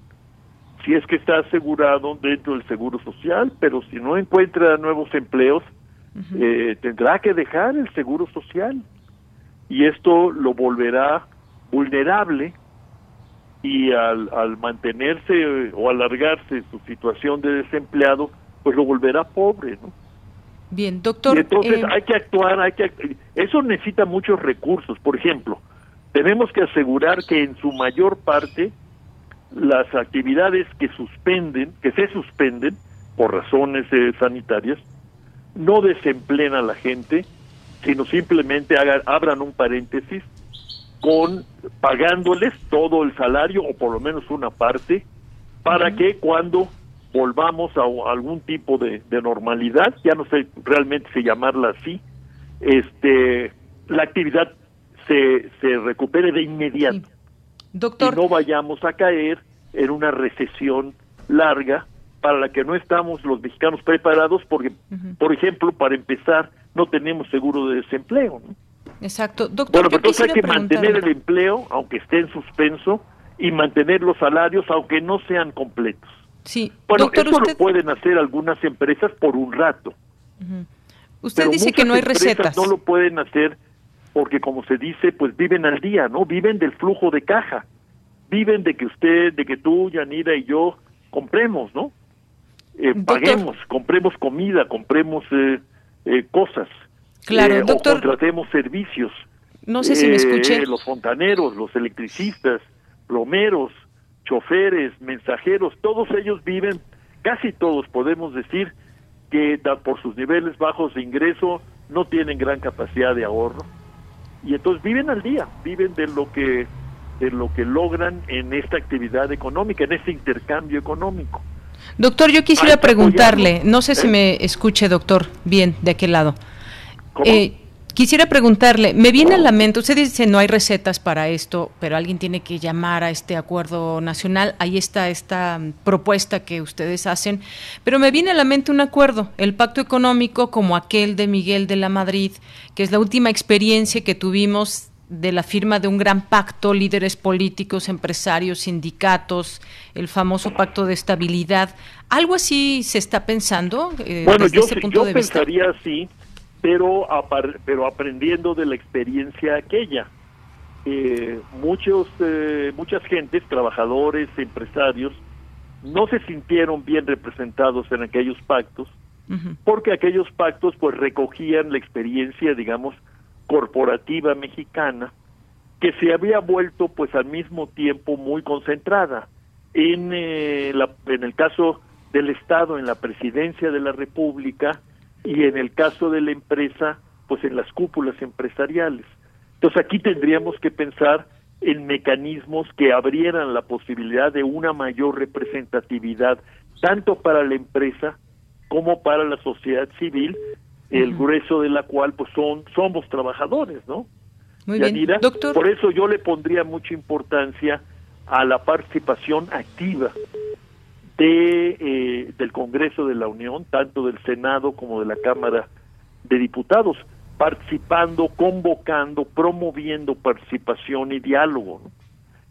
si es que está asegurado dentro del seguro social, pero si no encuentra nuevos empleos, eh, tendrá que dejar el seguro social y esto lo volverá vulnerable y al, al mantenerse eh, o alargarse su situación de desempleado, pues lo volverá pobre, ¿no? Bien, doctor. y entonces eh, hay que actuar, hay que act- eso necesita muchos recursos. Por ejemplo, tenemos que asegurar que en su mayor parte las actividades que suspenden, que se suspenden por razones eh, sanitarias, no desempleen a la gente, sino simplemente hagan, abran un paréntesis con pagándoles todo el salario o por lo menos una parte para que cuando volvamos a, algún tipo de, de normalidad, ya no sé realmente si llamarla así, este, la actividad se, se recupere de inmediato doctor, y no vayamos a caer en una recesión larga para la que no estamos los mexicanos preparados porque, por ejemplo, para empezar, no tenemos seguro de desempleo. ¿no? Exacto. Doctor, Bueno, pero entonces hay que mantener el empleo, aunque esté en suspenso, y mantener los salarios, aunque no sean completos. Sí, Bueno, doctor, eso usted, lo pueden hacer algunas empresas por un rato. usted pero dice que no hay recetas. No lo pueden hacer porque, como se dice, pues viven al día, ¿no? Viven del flujo de caja. Viven de que usted, de que tú, Yanira y yo compremos, ¿no? Eh, paguemos, compremos comida, compremos eh, eh, cosas. Claro, eh, o doctor. contratemos servicios. No sé si me Eh, escuché. Los fontaneros, los electricistas, plomeros, choferes, mensajeros, todos ellos viven, casi todos podemos decir que da- por sus niveles bajos de ingreso no tienen gran capacidad de ahorro y entonces viven al día, viven de lo que de lo que logran en esta actividad económica, en este intercambio económico. Doctor, yo quisiera preguntarle, no sé si ¿Eh? me escuche, doctor, bien, de aquel lado. Eh, quisiera preguntarle, me viene a la mente, usted dice no hay recetas para esto, pero alguien tiene que llamar a este acuerdo nacional, ahí está esta mm, propuesta que ustedes hacen, pero me viene a la mente un acuerdo, el pacto económico como aquel de Miguel de la Madrid, que es la última experiencia que tuvimos de la firma de un gran pacto, líderes políticos, empresarios, sindicatos, el famoso pacto de estabilidad. ¿Algo así se está pensando eh, Bueno, desde yo, ese punto yo de vista? pensaría así, pero, pero aprendiendo de la experiencia aquella. Eh, muchos, eh, muchas gentes, trabajadores, empresarios, no se sintieron bien representados en aquellos pactos porque aquellos pactos pues recogían la experiencia, digamos, corporativa mexicana, que se había vuelto pues al mismo tiempo muy concentrada en, eh, la, en el caso del Estado, en la presidencia de la República y en el caso de la empresa, pues en las cúpulas empresariales. Entonces aquí tendríamos que pensar en mecanismos que abrieran la posibilidad de una mayor representatividad, tanto para la empresa como para la sociedad civil, el grueso de la cual pues son somos trabajadores, ¿no? Muy bien, doctor. Por eso yo le pondría mucha importancia a la participación activa de eh, del Congreso de la Unión, tanto del Senado como de la Cámara de Diputados participando, convocando, promoviendo participación y diálogo,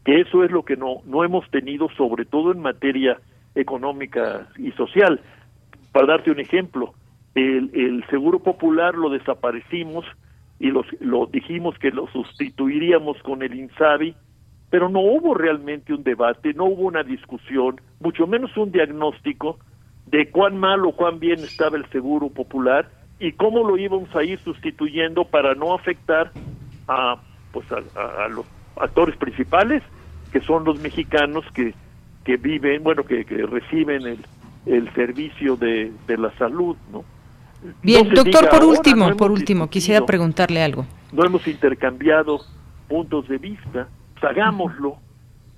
que eso es lo que no, no hemos tenido, sobre todo en materia económica y social. Para darte un ejemplo, el, el Seguro Popular lo desaparecimos y los, lo dijimos que lo sustituiríamos con el INSABI, pero no hubo realmente un debate, no hubo una discusión, mucho menos un diagnóstico de cuán mal o cuán bien estaba el Seguro Popular y cómo lo íbamos a ir sustituyendo para no afectar a pues a, los actores principales que son los mexicanos que, que viven bueno que, reciben el, el servicio de, de la salud no bien doctor por último por último quisiera preguntarle algo. No hemos intercambiado puntos de vista hagámoslo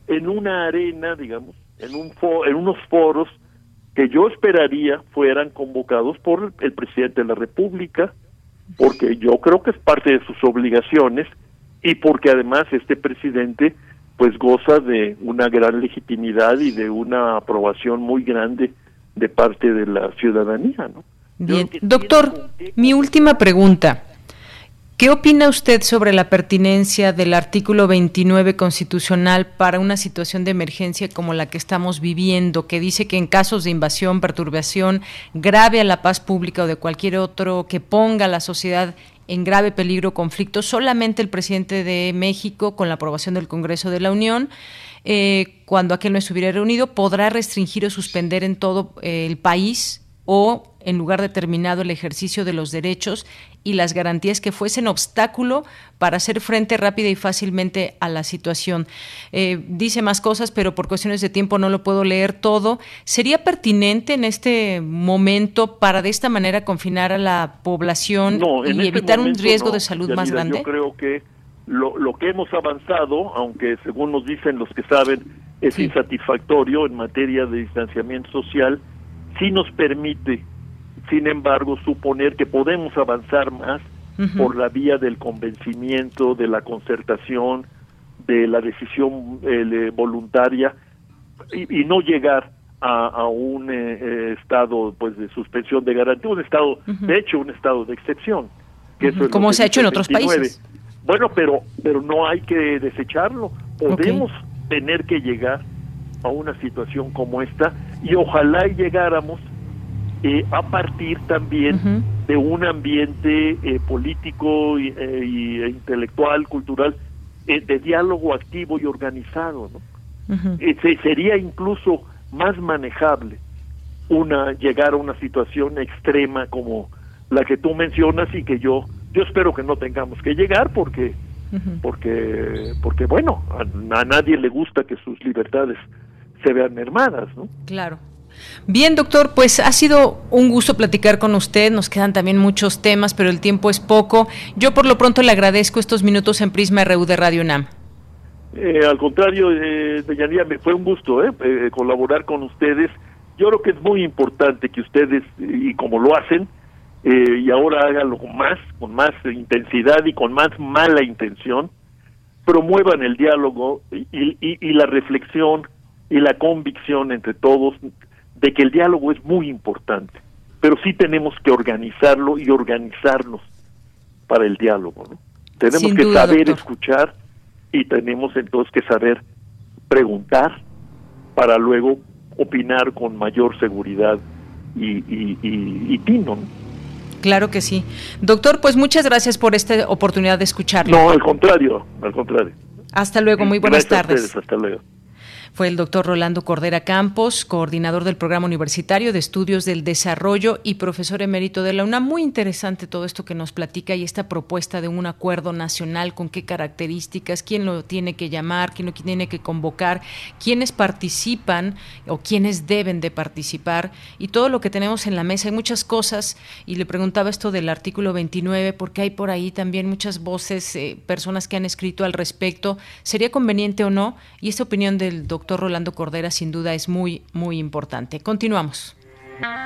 en una arena digamos en un en unos foros que yo esperaría fueran convocados por el presidente de la República, porque yo creo que es parte de sus obligaciones y porque además este presidente pues goza de una gran legitimidad y de una aprobación muy grande de parte de la ciudadanía, ¿no? Bien, doctor, mi última pregunta. ¿Qué opina usted sobre la pertinencia del artículo 29 constitucional para una situación de emergencia como la que estamos viviendo, que dice que en casos de invasión, perturbación grave a la paz pública o de cualquier otro que ponga a la sociedad en grave peligro o conflicto, solamente el presidente de México, con la aprobación del Congreso de la Unión, eh, cuando aquel no estuviera reunido, podrá restringir o suspender en todo eh, el país o en lugar determinado el ejercicio de los derechos y las garantías que fuesen obstáculo para hacer frente rápida y fácilmente a la situación. Eh, dice más cosas, pero por cuestiones de tiempo no lo puedo leer todo. ¿Sería pertinente en este momento para de esta manera confinar a la población y este evitar un riesgo de salud más grande? Yo creo que lo, lo, que hemos avanzado, aunque según nos dicen los que saben, es insatisfactorio en materia de distanciamiento social, sí nos permite sin embargo, suponer que podemos avanzar más por la vía del convencimiento, de la concertación, de la decisión eh, voluntaria y, no llegar a, un eh, eh, estado pues de suspensión de garantía, un estado, de hecho, un estado de excepción. Que Como se ha hecho en otros países. Bueno, pero, pero no hay que desecharlo. Podemos tener que llegar a una situación como esta y ojalá llegáramos eh, a partir también de un ambiente eh, político y, eh, intelectual, cultural, de diálogo activo y organizado. ¿no? sería incluso más manejable una llegar a una situación extrema como la que tú mencionas y que yo yo espero que no tengamos que llegar porque porque porque bueno a, a, nadie le gusta que sus libertades se vean mermadas no claro Bien, doctor, pues ha sido un gusto platicar con usted. Nos quedan también muchos temas, pero el tiempo es poco. Yo por lo pronto le agradezco estos minutos en Prisma RU de Radio UNAM. Eh, al contrario, eh, me fue un gusto eh, eh, colaborar con ustedes. Yo creo que es muy importante que ustedes, y como lo hacen, eh, y ahora háganlo con más, con más intensidad y con más mala intención, promuevan el diálogo y, y la reflexión y la convicción entre todos de que el diálogo es muy importante, pero sí tenemos que organizarlo y organizarnos para el diálogo. ¿no? Tenemos que saber escuchar y tenemos entonces que saber preguntar para luego opinar con mayor seguridad y, y, y, tino. Claro que sí. Doctor, pues muchas gracias por esta oportunidad de escucharlo. No, al contrario, al contrario. Hasta luego, muy buenas tardes. hasta luego. Fue el doctor Rolando Cordera Campos, coordinador del Programa Universitario de Estudios del Desarrollo y profesor emérito de la UNAM. Muy interesante todo esto que nos platica y esta propuesta de un acuerdo nacional, con qué características, quién lo tiene que llamar, quién lo tiene que convocar, quiénes participan o quiénes deben de participar y todo lo que tenemos en la mesa. Hay muchas cosas y le preguntaba esto del artículo 29 porque hay por ahí también muchas voces, eh, personas que han escrito al respecto. ¿Sería conveniente o no? Y esta opinión del doctor Rolando Cordera sin duda es muy, muy importante. Continuamos.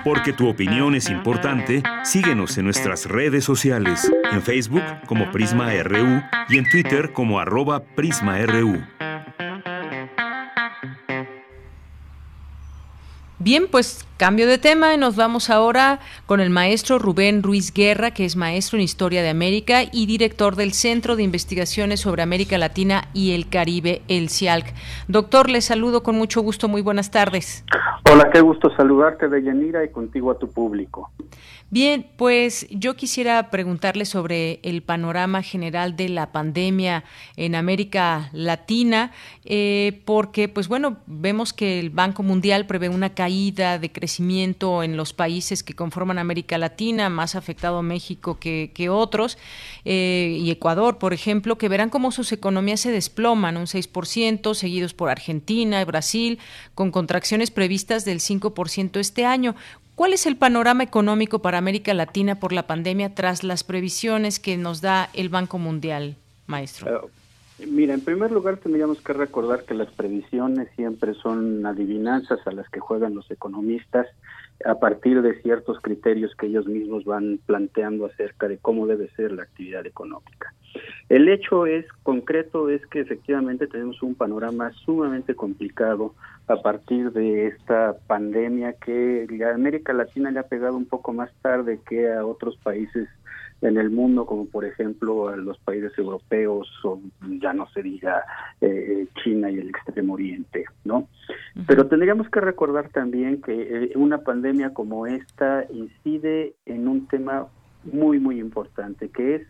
Porque tu opinión es importante, síguenos en nuestras redes sociales, en Facebook como Prisma RU y en Twitter como arroba PrismaRU. Bien, pues cambio de tema y nos vamos ahora con el maestro Rubén Ruiz Guerra, que es maestro en Historia de América y director del Centro de Investigaciones sobre América Latina y el Caribe, el CIALC. Doctor, le saludo con mucho gusto, muy buenas tardes. Hola, qué gusto saludarte, Deyanira, y contigo a tu público. Bien, pues yo quisiera preguntarle sobre el panorama general de la pandemia en América Latina, eh, porque, pues bueno, vemos que el Banco Mundial prevé una caída de crecimiento en los países que conforman América Latina, más afectado México que, otros, eh, y Ecuador, por ejemplo, que verán cómo sus economías se desploman un 6%, seguidos por Argentina y Brasil, con contracciones previstas del 5% este año. ¿Cuál es el panorama económico para América Latina por la pandemia tras las previsiones que nos da el Banco Mundial, maestro? Eh, mira, en primer lugar tendríamos que recordar que las previsiones siempre son adivinanzas a las que juegan los economistas a partir de ciertos criterios que ellos mismos van planteando acerca de cómo debe ser la actividad económica. El hecho es concreto es que efectivamente tenemos un panorama sumamente complicado a partir de esta pandemia que a América Latina le ha pegado un poco más tarde que a otros países en el mundo, como por ejemplo a los países europeos o ya no se diga eh, China y el Extremo Oriente, ¿no? Pero tendríamos que recordar también que eh, una pandemia como esta incide en un tema muy, muy importante, que es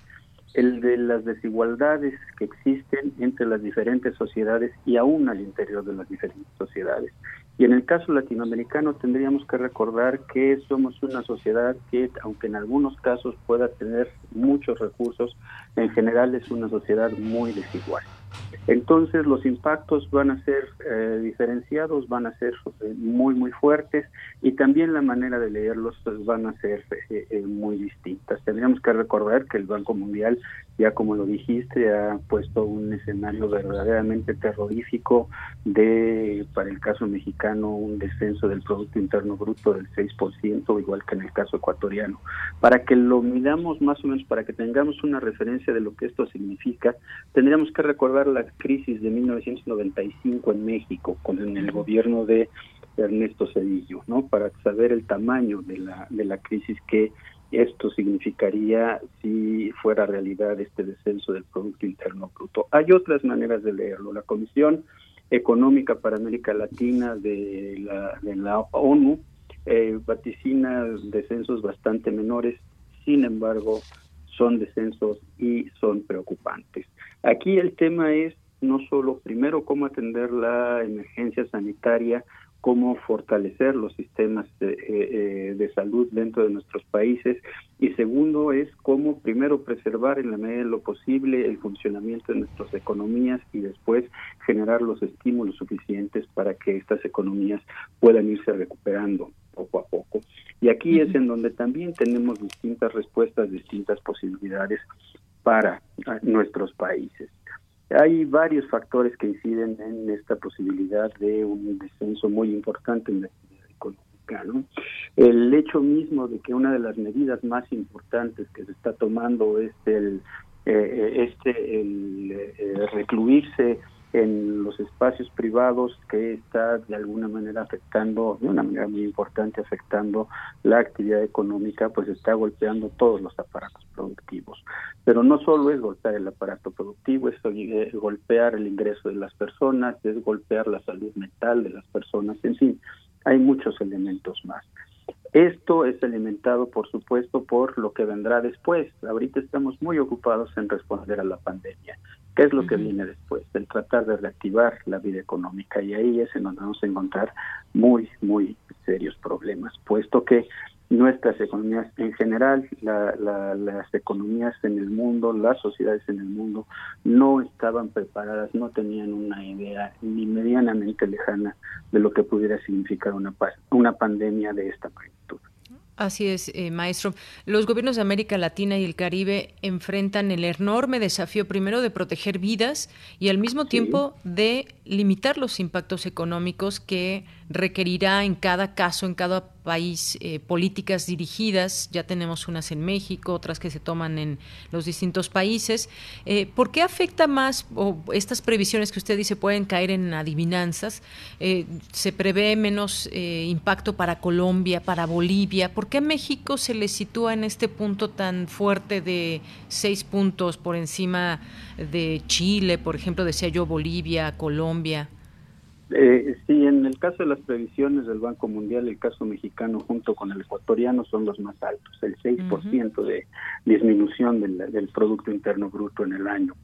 el de las desigualdades que existen entre las diferentes sociedades y aún al interior de las diferentes sociedades. Y en el caso latinoamericano tendríamos que recordar que somos una sociedad que, aunque en algunos casos pueda tener muchos recursos, en general es una sociedad muy desigual. Entonces los impactos van a ser eh, diferenciados, van a ser eh, muy, muy fuertes y también la manera de leerlos pues, van a ser eh, muy distintas. Tendríamos que recordar que el Banco Mundial, ya como lo dijiste, ha puesto un escenario verdaderamente terrorífico de, para el caso mexicano, un descenso del Producto Interno Bruto del 6%, igual que en el caso ecuatoriano. Para que lo midamos más o menos, para que tengamos una referencia de lo que esto significa, tendríamos que recordar la crisis de 1995 en México con el gobierno de Ernesto Cedillo, ¿no? Para saber el tamaño de la de la crisis que esto significaría si fuera realidad este descenso del producto interno bruto. Hay otras maneras de leerlo. La Comisión Económica para América Latina de la, de la ONU eh, vaticina descensos bastante menores, sin embargo, son descensos y son preocupantes. Aquí el tema es no solo, primero, cómo atender la emergencia sanitaria, cómo fortalecer los sistemas de, eh, eh, salud dentro de nuestros países y segundo es cómo primero preservar en la medida de lo posible el funcionamiento de nuestras economías y después generar los estímulos suficientes para que estas economías puedan irse recuperando poco a poco. Y aquí es en donde también tenemos distintas respuestas, distintas posibilidades para nuestros países. Hay varios factores que inciden en esta posibilidad de un descenso muy importante en la actividad económica. El hecho mismo de que una de las medidas más importantes que se está tomando es el, eh, este, el eh, recluirse en los espacios privados que está de alguna manera afectando, de una manera muy importante afectando la actividad económica, pues está golpeando todos los aparatos productivos. Pero no solo es golpear el aparato productivo, es eh, golpear el ingreso de las personas, es golpear la salud mental de las personas, en fin, hay muchos elementos más. Esto es alimentado, por supuesto, por lo que vendrá después. Ahorita estamos muy ocupados en responder a la pandemia ¿Qué es lo que viene después? El tratar de reactivar la vida económica y ahí es en donde vamos a encontrar muy, muy serios problemas, puesto que nuestras economías en general, las economías en el mundo, las sociedades en el mundo no estaban preparadas, no tenían una idea ni medianamente lejana de lo que pudiera significar una, una pandemia de esta magnitud. Así es, eh, maestro. Los gobiernos de América Latina y el Caribe enfrentan el enorme desafío primero de proteger vidas y al mismo tiempo de limitar los impactos económicos que requerirá en cada caso, en cada país, eh, políticas dirigidas. Ya tenemos unas en México, otras que se toman en los distintos países. Eh, ¿Por qué afecta más, o estas previsiones que usted dice pueden caer en adivinanzas? Eh, ¿Se prevé menos impacto para Colombia, para Bolivia? ¿Por qué México se le sitúa en este punto tan fuerte de seis puntos por encima de Chile, por ejemplo, decía yo, Bolivia, Colombia? Eh, sí, en el caso de las previsiones del Banco Mundial, el caso mexicano junto con el ecuatoriano son los más altos, el 6% de disminución del, Producto Interno Bruto en el año.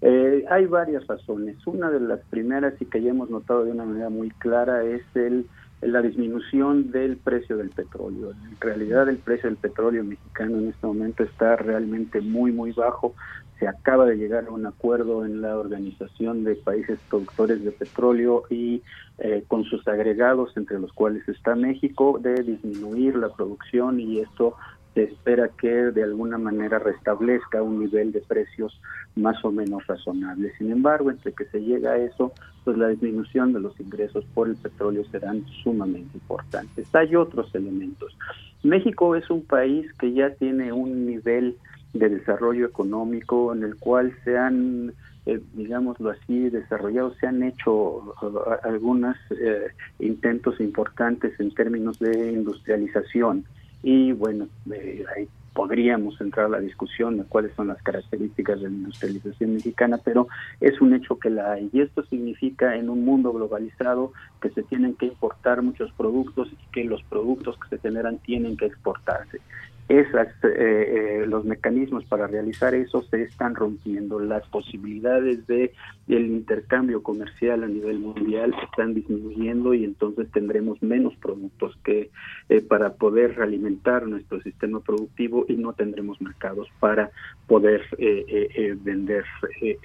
Eh, hay varias razones. Una de las primeras y que ya hemos notado de una manera muy clara es el la disminución del precio del petróleo. En realidad el precio del petróleo mexicano en este momento está realmente muy, muy bajo se acaba de llegar a un acuerdo en la Organización de Países Productores de Petróleo y eh, con sus agregados, entre los cuales está México, de disminuir la producción y esto se espera que de alguna manera restablezca un nivel de precios más o menos razonable. Sin embargo, entre que se llega a eso, pues la disminución de los ingresos por el petróleo serán sumamente importantes. Hay otros elementos. México es un país que ya tiene un nivel de desarrollo económico en el cual se han, eh, digámoslo así, desarrollado, se han hecho uh, algunos eh, intentos importantes en términos de industrialización. Y bueno, eh, ahí podríamos entrar a la discusión de cuáles son las características de la industrialización mexicana, pero es un hecho que la hay. Y esto significa en un mundo globalizado que se tienen que importar muchos productos y que los productos que se generan tienen que exportarse esas, eh, eh, los mecanismos para realizar eso se están rompiendo. Las posibilidades de el intercambio comercial a nivel mundial están disminuyendo y entonces tendremos menos productos que eh, para poder alimentar nuestro sistema productivo y no tendremos mercados para poder vender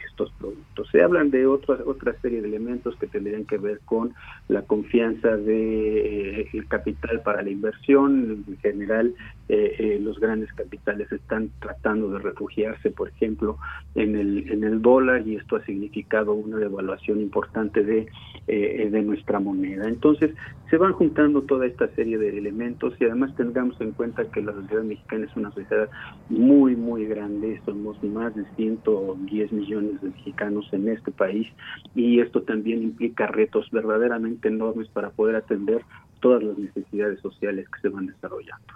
estos productos. Se hablan de otra otra serie de elementos que tendrían que ver con la confianza de el capital para la inversión en general los grandes capitales están tratando de refugiarse, por ejemplo, en el, en el dólar y esto ha significado una devaluación importante de, eh, de nuestra moneda. Entonces, se van juntando toda esta serie de elementos y además tengamos en cuenta que la sociedad mexicana es una sociedad muy, muy grande. Somos más de 110 millones de mexicanos en este país y esto también implica retos verdaderamente enormes para poder atender todas las necesidades sociales que se van desarrollando.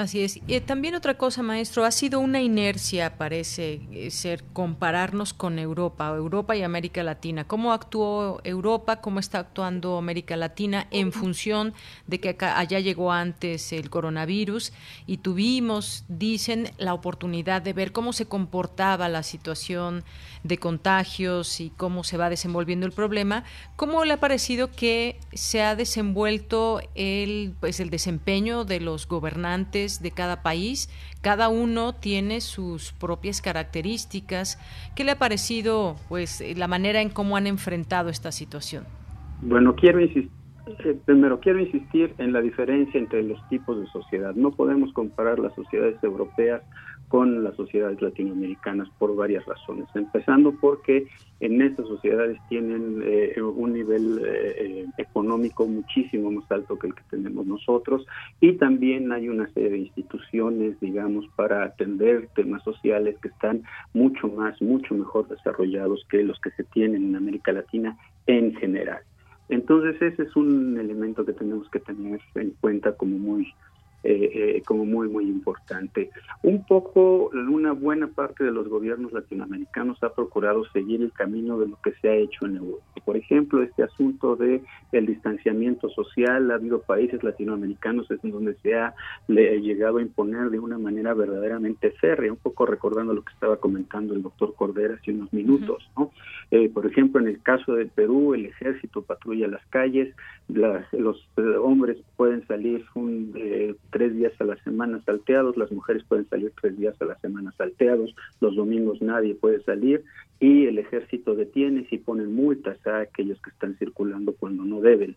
Así es. Y también otra cosa, maestro, ha sido una inercia, parece eh, ser, compararnos con Europa, Europa y América Latina. ¿Cómo actuó Europa? ¿Cómo está actuando América Latina en función de que acá, allá llegó antes el coronavirus y tuvimos, dicen, la oportunidad de ver cómo se comportaba la situación de contagios y cómo se va desenvolviendo el problema? ¿Cómo le ha parecido que se ha desenvuelto el, pues, el desempeño de los gobernantes? de cada país, cada uno tiene sus propias características. ¿Qué le ha parecido pues la manera en cómo han enfrentado esta situación? Bueno, quiero insistir eh, primero, quiero insistir en la diferencia entre los tipos de sociedad. No podemos comparar las sociedades europeas con las sociedades latinoamericanas por varias razones, empezando porque en estas sociedades tienen eh, un nivel eh, económico muchísimo más alto que el que tenemos nosotros y también hay una serie de instituciones, digamos, para atender temas sociales que están mucho más, mucho mejor desarrollados que los que se tienen en América Latina en general. Entonces ese es un elemento que tenemos que tener en cuenta como muy eh, eh, como muy, muy importante. Un poco, una buena parte de los gobiernos latinoamericanos ha procurado seguir el camino de lo que se ha hecho en Europa. Por ejemplo, este asunto de el distanciamiento social, ha habido países latinoamericanos en donde se ha llegado a imponer de una manera verdaderamente férrea, un poco recordando lo que estaba comentando el doctor Cordera hace unos minutos. ¿no? Eh, por ejemplo, en el caso del Perú, el ejército patrulla las calles, los hombres pueden salir un, tres días a la semana salteados, las mujeres pueden salir tres días a la semana salteados, los domingos nadie puede salir y el ejército detiene y ponen multas a aquellos que están circulando cuando no deben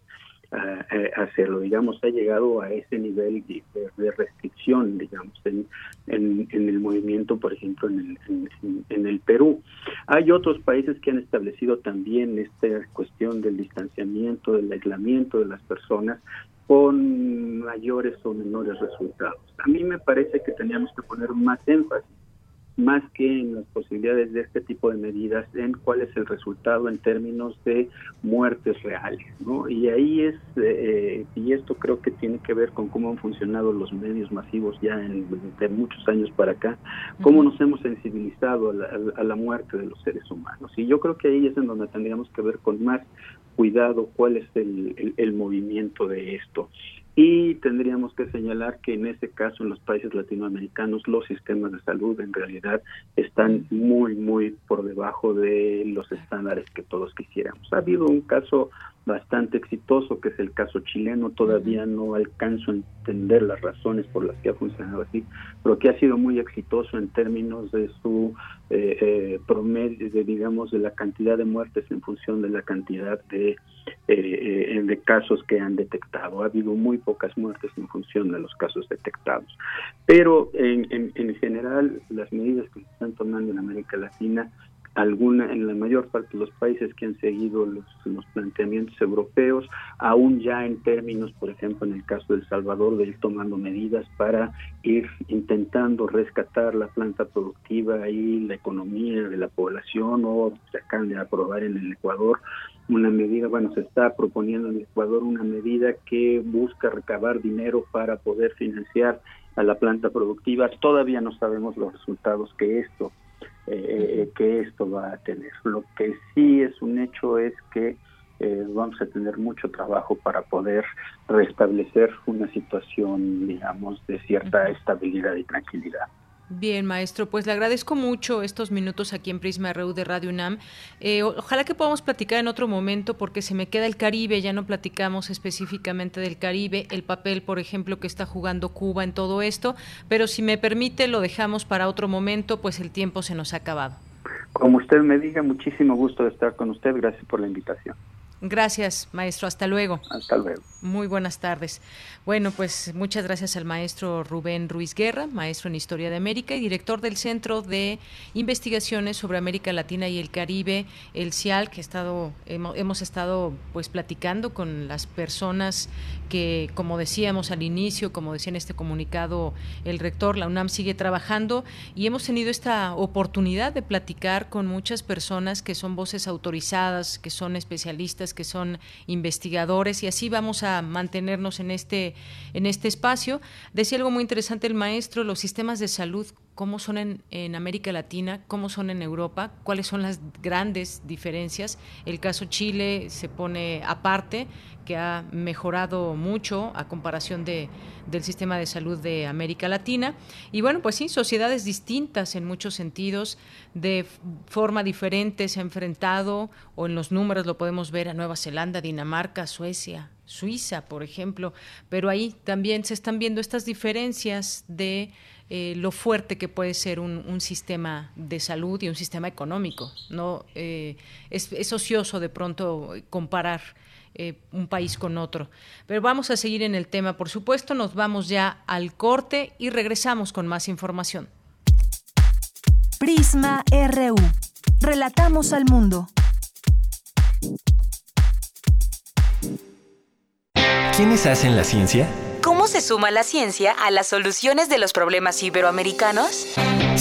hacerlo. Digamos, ha llegado a ese nivel de, restricción, digamos, en, en, el movimiento, por ejemplo, en el, en, el Perú. Hay otros países que han establecido también esta cuestión del distanciamiento, del aislamiento de las personas, con mayores o menores resultados. A mí me parece que teníamos que poner más énfasis más que en las posibilidades de este tipo de medidas, en cuál es el resultado en términos de muertes reales, ¿no? Y ahí es, eh, y esto creo que tiene que ver con cómo han funcionado los medios masivos ya en, de muchos años para acá, cómo nos hemos sensibilizado a la, muerte de los seres humanos. Y yo creo que ahí es en donde tendríamos que ver con más cuidado cuál es el movimiento de esto. Y tendríamos que señalar que en ese caso en los países latinoamericanos los sistemas de salud en realidad están muy, muy por debajo de los estándares que todos quisiéramos. Ha habido un caso bastante exitoso, que es el caso chileno. Todavía no alcanzo a entender las razones por las que ha funcionado así, pero que ha sido muy exitoso en términos de su eh, eh, promedio, de, digamos, de la cantidad de muertes en función de la cantidad de, eh, de casos que han detectado. Ha habido muy pocas muertes en función de los casos detectados. Pero en, en, en general, las medidas que se están tomando en América Latina alguna en la mayor parte de los países que han seguido los, planteamientos europeos, aún ya en términos, por ejemplo, en el caso de El Salvador, de ir tomando medidas para ir intentando rescatar la planta productiva y la economía de la población, o se acaban de aprobar en el Ecuador una medida, bueno, se está proponiendo en el Ecuador una medida que busca recabar dinero para poder financiar a la planta productiva. Todavía no sabemos los resultados que esto eh, que esto va a tener. Lo que sí es un hecho es que eh, vamos a tener mucho trabajo para poder restablecer una situación, digamos, de cierta estabilidad y tranquilidad. Bien, maestro, pues le agradezco mucho estos minutos aquí en Prisma RU de Radio UNAM. Eh, ojalá que podamos platicar en otro momento porque se me queda el Caribe, ya no platicamos específicamente del Caribe, el papel, por ejemplo, que está jugando Cuba en todo esto, pero si me permite lo dejamos para otro momento, pues el tiempo se nos ha acabado. Como usted me diga, muchísimo gusto de estar con usted, gracias por la invitación. Gracias, maestro. Hasta luego. Hasta luego. Muy buenas tardes. Bueno, pues muchas gracias al maestro Rubén Ruiz Guerra, maestro en Historia de América y director del Centro de Investigaciones sobre América Latina y el Caribe, el CIAL, que estado, hemos, estado pues platicando con las personas que, como decíamos al inicio, como decía en este comunicado el rector, la UNAM sigue trabajando y hemos tenido esta oportunidad de platicar con muchas personas que son voces autorizadas, que son especialistas que son investigadores y así vamos a mantenernos en este, en este espacio. Decía algo muy interesante el maestro, los sistemas de salud cómo son en, en, América Latina, cómo son en Europa, cuáles son las grandes diferencias. El caso Chile se pone aparte, que ha mejorado mucho a comparación de, del sistema de salud de América Latina. Y bueno, pues sí, sociedades distintas en muchos sentidos, de forma diferente se ha enfrentado, o en los números lo podemos ver a Nueva Zelanda, Dinamarca, Suecia, Suiza, por ejemplo, pero ahí también se están viendo estas diferencias de eh, lo fuerte que puede ser un, sistema de salud y un sistema económico. No eh, es, ocioso de pronto comparar eh, un país con otro. Pero vamos a seguir en el tema, por supuesto. Nos vamos ya al corte y regresamos con más información. Prisma RU. Relatamos al mundo. ¿Quiénes hacen la ciencia? ¿Cómo se suma la ciencia a las soluciones de los problemas iberoamericanos?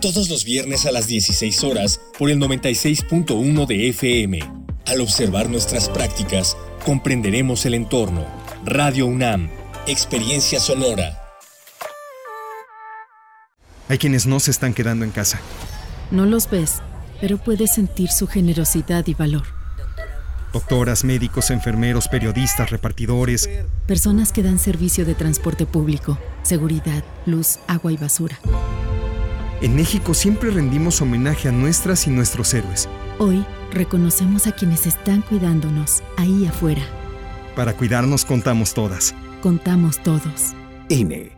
todos los viernes a las 16 horas por el 96.1 de FM. Al observar nuestras prácticas, comprenderemos el entorno. Radio UNAM, Experiencia Sonora. Hay quienes no se están quedando en casa. No los ves, pero puedes sentir su generosidad y valor. Doctoras, médicos, enfermeros, periodistas, repartidores. Personas que dan servicio de transporte público, seguridad, luz, agua y basura. En México siempre rendimos homenaje a nuestras y nuestros héroes. Hoy reconocemos a quienes están cuidándonos ahí afuera. Para cuidarnos contamos todas. Contamos todos. INE.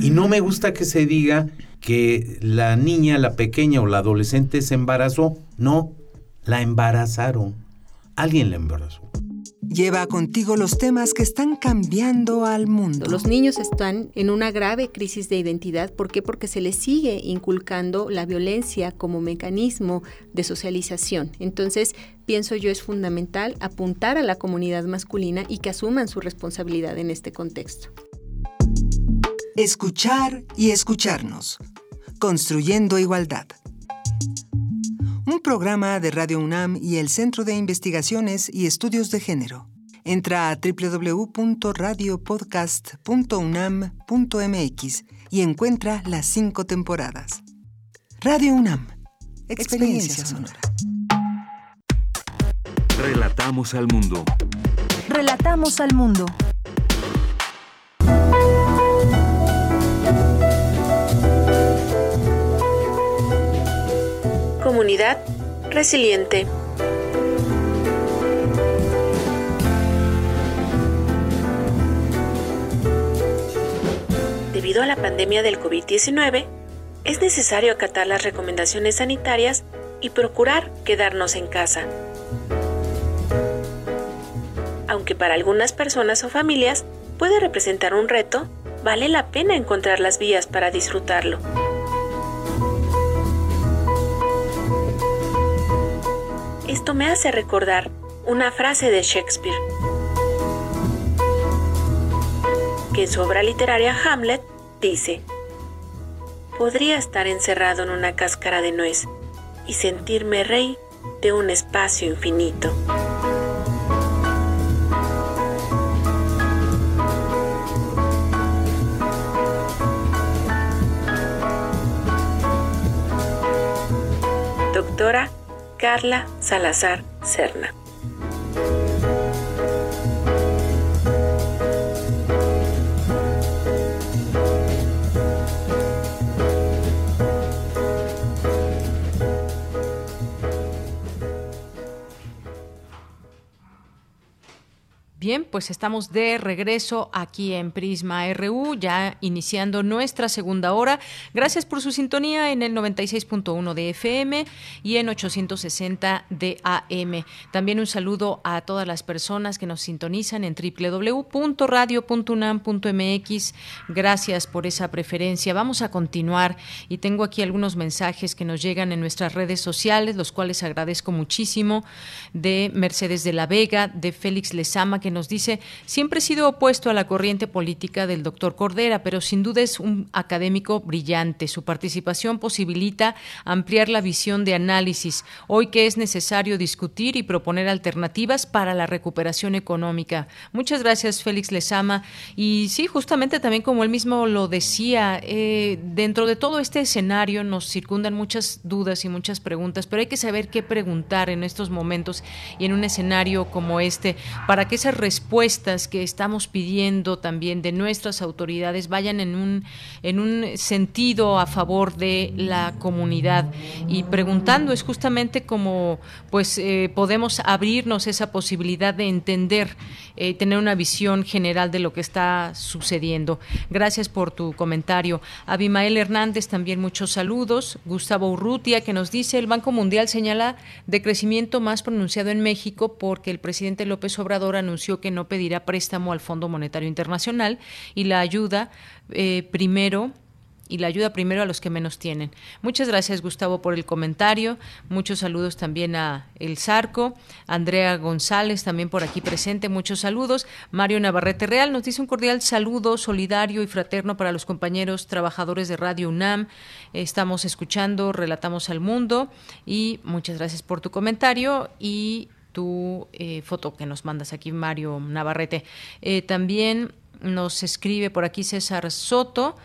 Y no me gusta que se diga que la niña, la pequeña o la adolescente se embarazó. No, la embarazaron. Alguien la embarazó. Lleva contigo los temas que están cambiando al mundo. Los niños están en una grave crisis de identidad. ¿Por qué? Porque se les sigue inculcando la violencia como mecanismo de socialización. Entonces, pienso yo es fundamental apuntar a la comunidad masculina y que asuman su responsabilidad en este contexto. Escuchar y escucharnos. Construyendo igualdad. Un programa de Radio UNAM y el Centro de Investigaciones y Estudios de Género. Entra a www.radiopodcast.unam.mx y encuentra las cinco temporadas. Radio UNAM. Experiencia sonora. Relatamos al mundo. Relatamos al mundo. Comunidad resiliente. Debido a la pandemia del COVID-19, es necesario acatar las recomendaciones sanitarias y procurar quedarnos en casa. Aunque para algunas personas o familias puede representar un reto, vale la pena encontrar las vías para disfrutarlo. Esto me hace recordar una frase de Shakespeare, que en su obra literaria Hamlet dice, podría estar encerrado en una cáscara de nuez y sentirme rey de un espacio infinito. Doctora Carla Salazar Serna. Bien, pues estamos de regreso aquí en Prisma RU, ya iniciando nuestra segunda hora. Gracias por su sintonía en el 96.1 de FM y en 860 de AM. También un saludo a todas las personas que nos sintonizan en www.radio.unam.mx. Gracias por esa preferencia. Vamos a continuar y tengo aquí algunos mensajes que nos llegan en nuestras redes sociales, los cuales agradezco muchísimo, de Mercedes de la Vega, de Félix Lezama, que nos dice, siempre he sido opuesto a la corriente política del doctor Cordera, pero sin duda es un académico brillante. Su participación posibilita ampliar la visión de análisis, hoy que es necesario discutir y proponer alternativas para la recuperación económica. Muchas gracias, Félix Lezama. Y sí, justamente también como él mismo lo decía, eh, dentro de todo este escenario nos circundan muchas dudas y muchas preguntas, pero hay que saber qué preguntar en estos momentos y en un escenario como este para que esas respuestas que estamos pidiendo también de nuestras autoridades vayan en un, en un sentido a favor de la comunidad. Y preguntando es justamente como pues eh, podemos abrirnos esa posibilidad de entender, eh, tener una visión general de lo que está sucediendo. Gracias por tu comentario. Abimael Hernández, también muchos saludos. Gustavo Urrutia, que nos dice, el Banco Mundial señala de crecimiento más pronunciado en México porque el presidente López Obrador anunció que no pedirá préstamo al Fondo Monetario Internacional y la ayuda eh, primero y la ayuda primero a los que menos tienen. Muchas gracias Gustavo por el comentario. Muchos saludos también a El Zarco, Andrea González también por aquí presente. Muchos saludos. Mario Navarrete Real nos dice un cordial saludo solidario y fraterno para los compañeros trabajadores de Radio UNAM. Estamos escuchando, relatamos al mundo y muchas gracias por tu comentario y tu eh, foto que nos mandas aquí, Mario Navarrete. Eh, también nos escribe por aquí César Soto.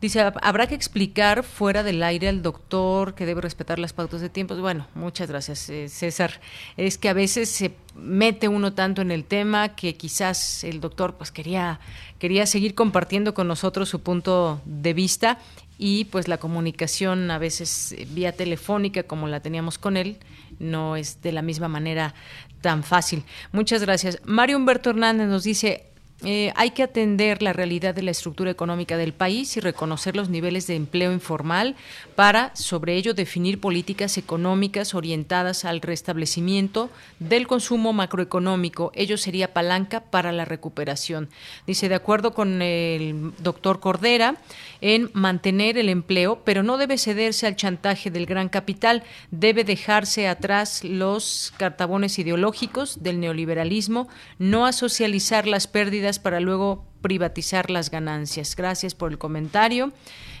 Dice, habrá que explicar fuera del aire al doctor que debe respetar las pautas de tiempo. Bueno, muchas gracias, eh, César. Es que a veces se mete uno tanto en el tema que quizás el doctor pues quería, quería seguir compartiendo con nosotros su punto de vista y pues la comunicación a veces vía telefónica como la teníamos con él no es de la misma manera tan fácil. Muchas gracias. Mario Humberto Hernández nos dice, eh, hay que atender la realidad de la estructura económica del país y reconocer los niveles de empleo informal para, sobre ello, definir políticas económicas orientadas al restablecimiento del consumo macroeconómico. Ello sería palanca para la recuperación. Dice, de acuerdo con el doctor Cordera, en mantener el empleo, pero no debe cederse al chantaje del gran capital, debe dejarse atrás los cartabones ideológicos del neoliberalismo, no a socializar las pérdidas para luego privatizar las ganancias. Gracias por el comentario.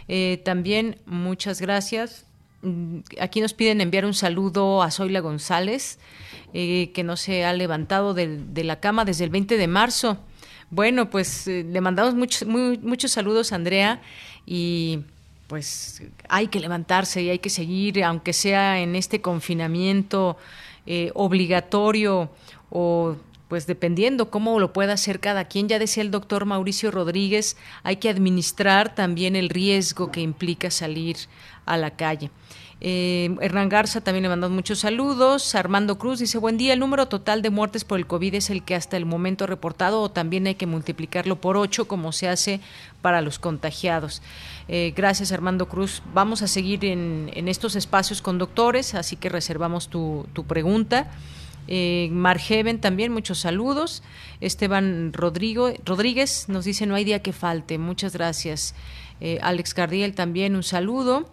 Eh, también muchas gracias. Mm, aquí nos piden enviar un saludo a Zoila González, eh, que no se ha levantado de, la cama desde el 20 de marzo. Bueno, pues eh, le mandamos muchos, muchos saludos, Andrea, y pues hay que levantarse y hay que seguir, aunque sea en este confinamiento obligatorio o pues dependiendo cómo lo pueda hacer cada quien, ya decía el doctor Mauricio Rodríguez, hay que administrar también el riesgo que implica salir a la calle. Eh, Hernán Garza también le mandó muchos saludos. Armando Cruz dice, buen día, el número total de muertes por el COVID es el que hasta el momento reportado o también hay que multiplicarlo por ocho como se hace para los contagiados. Eh, gracias Armando Cruz. Vamos a seguir en, estos espacios con doctores, así que reservamos tu, tu pregunta. Eh, Margeven también, muchos saludos. Esteban Rodrigo, Rodríguez nos dice, no hay día que falte. Muchas gracias. Eh, Alex Cardiel también, un saludo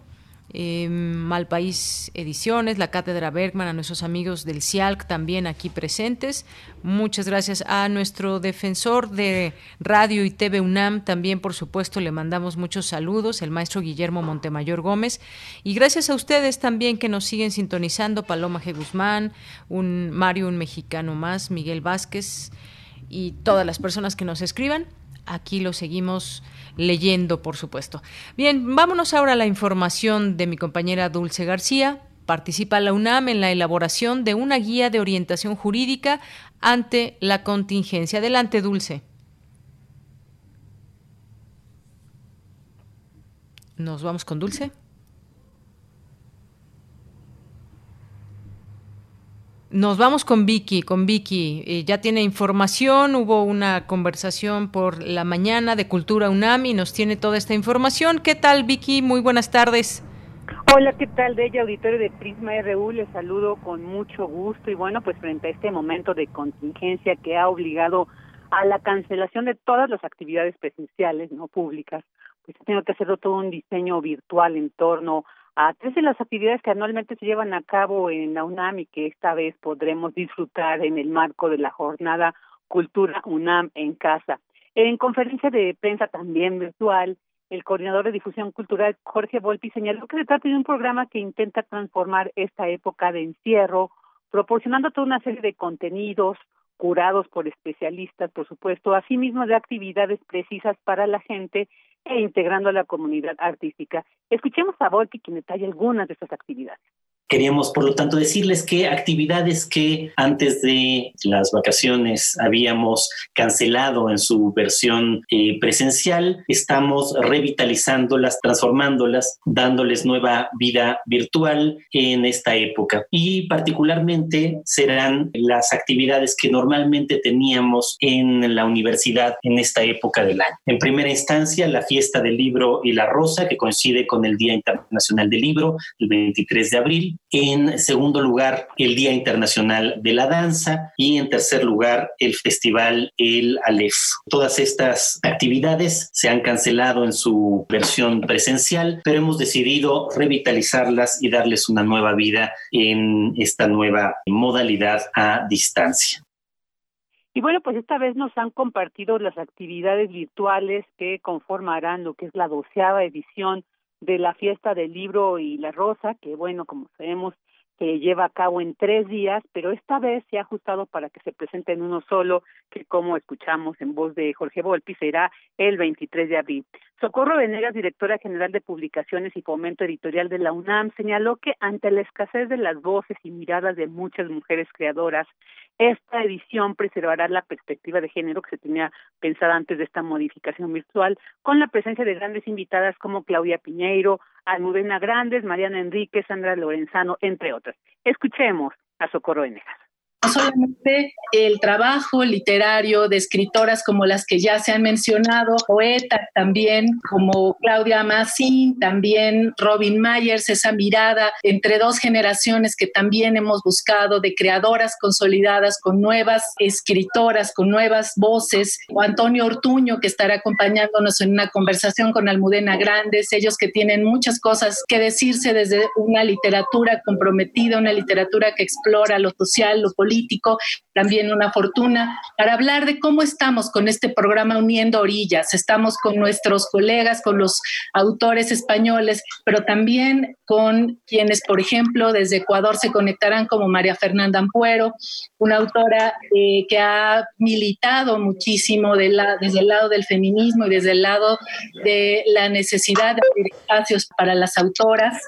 eh, Malpaís Ediciones, la Cátedra Bergman, a nuestros amigos del CIALC también aquí presentes. Muchas gracias a nuestro defensor de Radio y TV UNAM, también por supuesto le mandamos muchos saludos, el maestro Guillermo Montemayor Gómez. Y gracias a ustedes también que nos siguen sintonizando, Paloma G. Guzmán, un Mario, un mexicano más, Miguel Vázquez y todas las personas que nos escriban. Aquí lo seguimos leyendo, por supuesto. Bien, vámonos ahora a la información de mi compañera Dulce García. Participa la UNAM en la elaboración de una guía de orientación jurídica ante la contingencia. Adelante, Dulce. Nos vamos con Dulce. Nos vamos con Vicky, con Vicky. Eh, ya tiene información, hubo una conversación por la mañana de Cultura UNAM y nos tiene toda esta información. ¿Qué tal, Vicky? Muy buenas tardes. Hola, ¿qué tal? De auditorio de Prisma RU, les saludo con mucho gusto y bueno, pues frente a este momento de contingencia que ha obligado a la cancelación de todas las actividades presenciales, no públicas, pues tengo que hacer todo un diseño virtual en torno a tres de las actividades que anualmente se llevan a cabo en la UNAM y que esta vez podremos disfrutar en el marco de la jornada Cultura UNAM en casa. En conferencia de prensa también virtual, el coordinador de difusión cultural Jorge Volpi señaló que se trata de un programa que intenta transformar esta época de encierro, proporcionando toda una serie de contenidos, curados por especialistas, por supuesto, asimismo de actividades precisas para la gente e integrando a la comunidad artística. Escuchemos a Volpi quien detalla algunas de estas actividades. Queríamos, por lo tanto, decirles que actividades que antes de las vacaciones habíamos cancelado en su versión eh, presencial, estamos revitalizándolas, transformándolas, dándoles nueva vida virtual en esta época. Y particularmente serán las actividades que normalmente teníamos en la universidad en esta época del año. En primera instancia, la fiesta del libro y la rosa, que coincide con el Día Internacional del Libro, el 23 de abril en segundo lugar, el Día Internacional de la Danza. Y en tercer lugar, el Festival El Aleph. Todas estas actividades se han cancelado en su versión presencial, pero hemos decidido revitalizarlas y darles una nueva vida en esta nueva modalidad a distancia. Y bueno, pues esta vez nos han compartido las actividades virtuales que conformarán lo que es la doceava edición de la fiesta del libro y la rosa, que bueno, como sabemos, se lleva a cabo en tres días, pero esta vez se ha ajustado para que se presente en uno solo, que como escuchamos en voz de Jorge Volpi, será el 23 de abril. Socorro Venegas, directora general de Publicaciones y Fomento Editorial de la UNAM, señaló que ante la escasez de las voces y miradas de muchas mujeres creadoras, esta edición preservará la perspectiva de género que se tenía pensada antes de esta modificación virtual, con la presencia de grandes invitadas como Claudia Piñeiro, Almudena Grandes, Mariana Enríquez, Sandra Lorenzano, entre otras. Escuchemos a Socorro Venegas no solamente el trabajo literario de escritoras como las que ya se han mencionado, poetas también como Claudia Massin, también Robin Myers, esa mirada entre dos generaciones que también hemos buscado de creadoras consolidadas con nuevas escritoras, con nuevas voces, o Antonio Ortuño que estará acompañándonos en una conversación con Almudena Grandes, ellos que tienen muchas cosas que decirse desde una literatura comprometida, una literatura que explora lo social, lo político, también una fortuna, para hablar de cómo estamos con este programa Uniendo Orillas. Estamos con nuestros colegas, con los autores españoles, pero también con quienes, por ejemplo, desde Ecuador se conectarán como María Fernanda Ampuero, una autora eh, que ha militado muchísimo desde el lado del feminismo y desde el lado de la necesidad de abrir espacios para las autoras.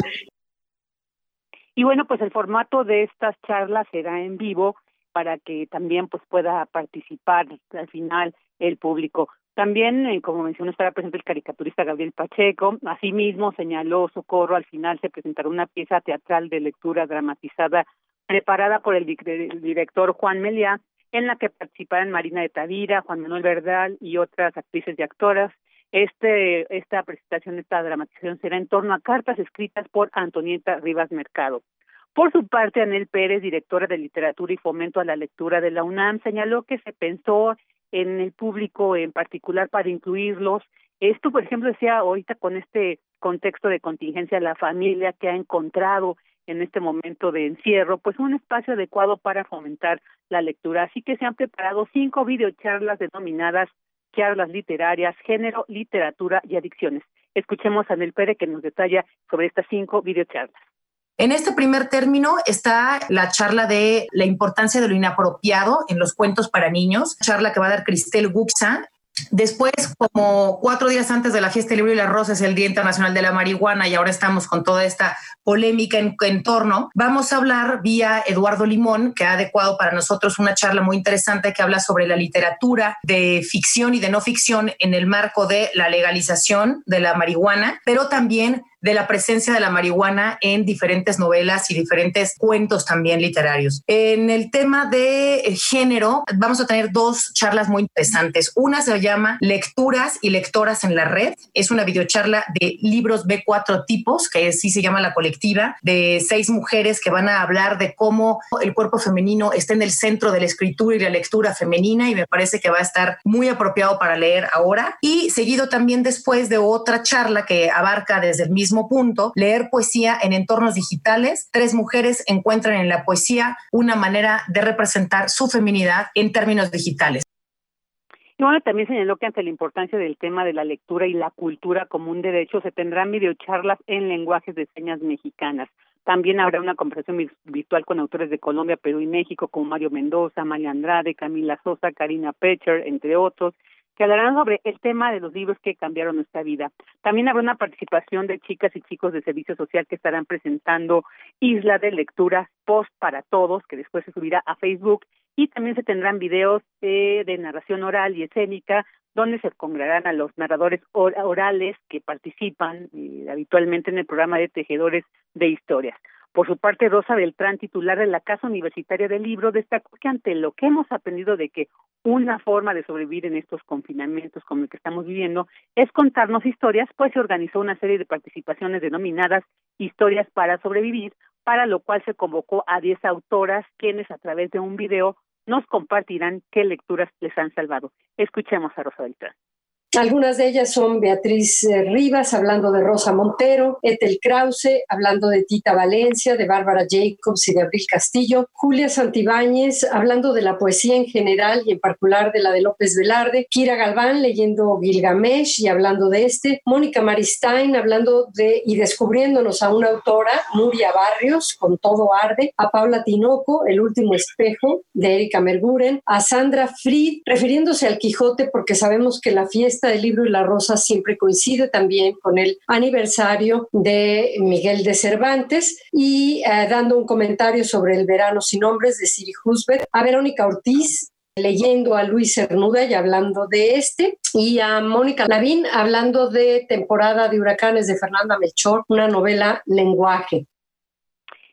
Y bueno, pues el formato de estas charlas será en vivo para que también pues pueda participar al final el público. También, eh, como mencionó, estará presente el caricaturista Gabriel Pacheco. Asimismo, señaló Socorro, al final se presentará una pieza teatral de lectura dramatizada preparada por el director Juan Meliá, en la que participarán Marina de Tavira, Juan Manuel Verdal y otras actrices y actoras. Este, esta presentación, esta dramatización será en torno a cartas escritas por Antonieta Rivas Mercado. Por su parte, Anel Pérez, directora de Literatura y Fomento a la Lectura de la UNAM, señaló que se pensó en el público en particular para incluirlos. Esto, por ejemplo, decía ahorita con este contexto de contingencia, la familia que ha encontrado en este momento de encierro, pues un espacio adecuado para fomentar la lectura. Así que se han preparado cinco videocharlas denominadas charlas literarias, género, literatura y adicciones. Escuchemos a Anel Pérez que nos detalla sobre estas cinco videocharlas. En este primer término está la charla de la importancia de lo inapropiado en los cuentos para niños, charla que va a dar Cristel Guxa. Después, como cuatro días antes de la fiesta del libro y las rosas, el Día Internacional de la Marihuana, y ahora estamos con toda esta polémica en, en, torno, vamos a hablar vía Eduardo Limón, que ha adecuado para nosotros una charla muy interesante que habla sobre la literatura de ficción y de no ficción en el marco de la legalización de la marihuana, pero también de la presencia de la marihuana en diferentes novelas y diferentes cuentos también literarios. En el tema de género, vamos a tener dos charlas muy interesantes. Una se llama Lecturas y Lectoras en la Red. Es una videocharla de libros B4 tipos, que sí se llama la colectiva, de seis mujeres que van a hablar de cómo el cuerpo femenino está en el centro de la escritura y la lectura femenina y me parece que va a estar muy apropiado para leer ahora. Y seguido también después de otra charla que abarca desde el mismo punto, leer poesía en entornos digitales. Tres mujeres encuentran en la poesía una manera de representar su feminidad en términos digitales. Y bueno, también señaló que ante la importancia del tema de la lectura y la cultura como un derecho, se tendrán videocharlas en lenguajes de señas mexicanas. También habrá una conversación virtual con autores de Colombia, Perú y México, como Mario Mendoza, María Andrade, Camila Sosa, Karina Pecher, entre otros, que hablarán sobre el tema de los libros que cambiaron nuestra vida. También habrá una participación de chicas y chicos de servicio social que estarán presentando Isla de Lectura Post para Todos, que después se subirá a Facebook, y también se tendrán videos de narración oral y escénica, donde se congregarán a los narradores orales que participan eh, habitualmente en el programa de Tejedores de Historias. Por su parte, Rosa Beltrán, titular de la Casa Universitaria del Libro, destacó que ante lo que hemos aprendido de que una forma de sobrevivir en estos confinamientos como el que estamos viviendo es contarnos historias, pues se organizó una serie de participaciones denominadas Historias para Sobrevivir, para lo cual se convocó a 10 autoras quienes a través de un video nos compartirán qué lecturas les han salvado. Escuchemos a Rosa Beltrán. Algunas de ellas son Beatriz eh, Rivas, hablando de Rosa Montero, Ethel Krause, hablando de Tita Valencia, de Bárbara Jacobs y de Abril Castillo, Julia Santibáñez, hablando de la poesía en general y en particular de la de López Velarde, Kira Galván leyendo Gilgamesh y hablando de este, Mónica Maristain hablando de y descubriéndonos a una autora, Nuria Barrios, con Todo Arde, a Paula Tinoco, El último espejo, de Erika Merguren, a Sandra Fried, refiriéndose al Quijote porque sabemos que la fiesta del libro y la rosa siempre coincide también con el aniversario de Miguel de Cervantes y eh, dando un comentario sobre el verano sin nombres de Siri Husbeth, a Verónica Ortiz leyendo a Luis Cernuda y hablando de este, y a Mónica Lavín hablando de Temporada de Huracanes de Fernanda Melchor, una novela lenguaje.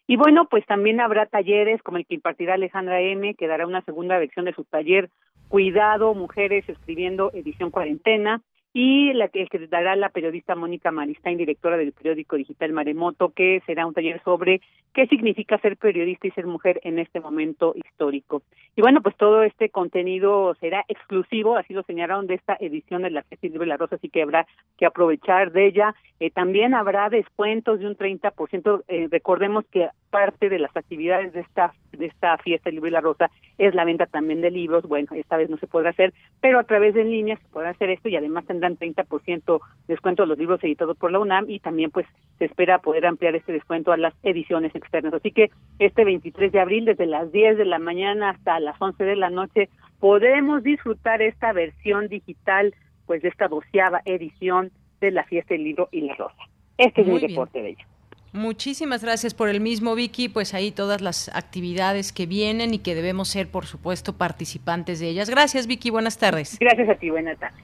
Y bueno, pues también habrá talleres como el que impartirá Alejandra M, que dará una segunda versión de su taller Cuidado, Mujeres Escribiendo Edición Cuarentena, y la que, que dará la periodista Mónica Maristain, directora del periódico digital Maremoto, que será un taller sobre qué significa ser periodista y ser mujer en este momento histórico. Y bueno, pues todo este contenido será exclusivo, así lo señalaron de esta edición de la Fiesta Libre La Rosa, así que habrá que aprovechar de ella. Eh, también habrá descuentos de un 30%. Eh, recordemos que parte de las actividades de esta de esta fiesta Libre La Rosa es la venta también de libros. Bueno, esta vez no se podrá hacer, pero a través de en línea se podrá hacer esto y además tendrán 30% descuento a los libros editados por la UNAM y también pues se espera poder ampliar este descuento a las ediciones externas. Así que este 23 de abril desde las 10 de la mañana hasta las 11 de la noche podemos disfrutar esta versión digital pues de esta doceava edición de la fiesta del libro y la rosa. Este es mi reporte de ello. Muchísimas gracias por el mismo, Vicky. Pues ahí todas las actividades que vienen y que debemos ser, por supuesto, participantes de ellas. Gracias, Vicky. Buenas tardes. Gracias a ti. Buenas tardes.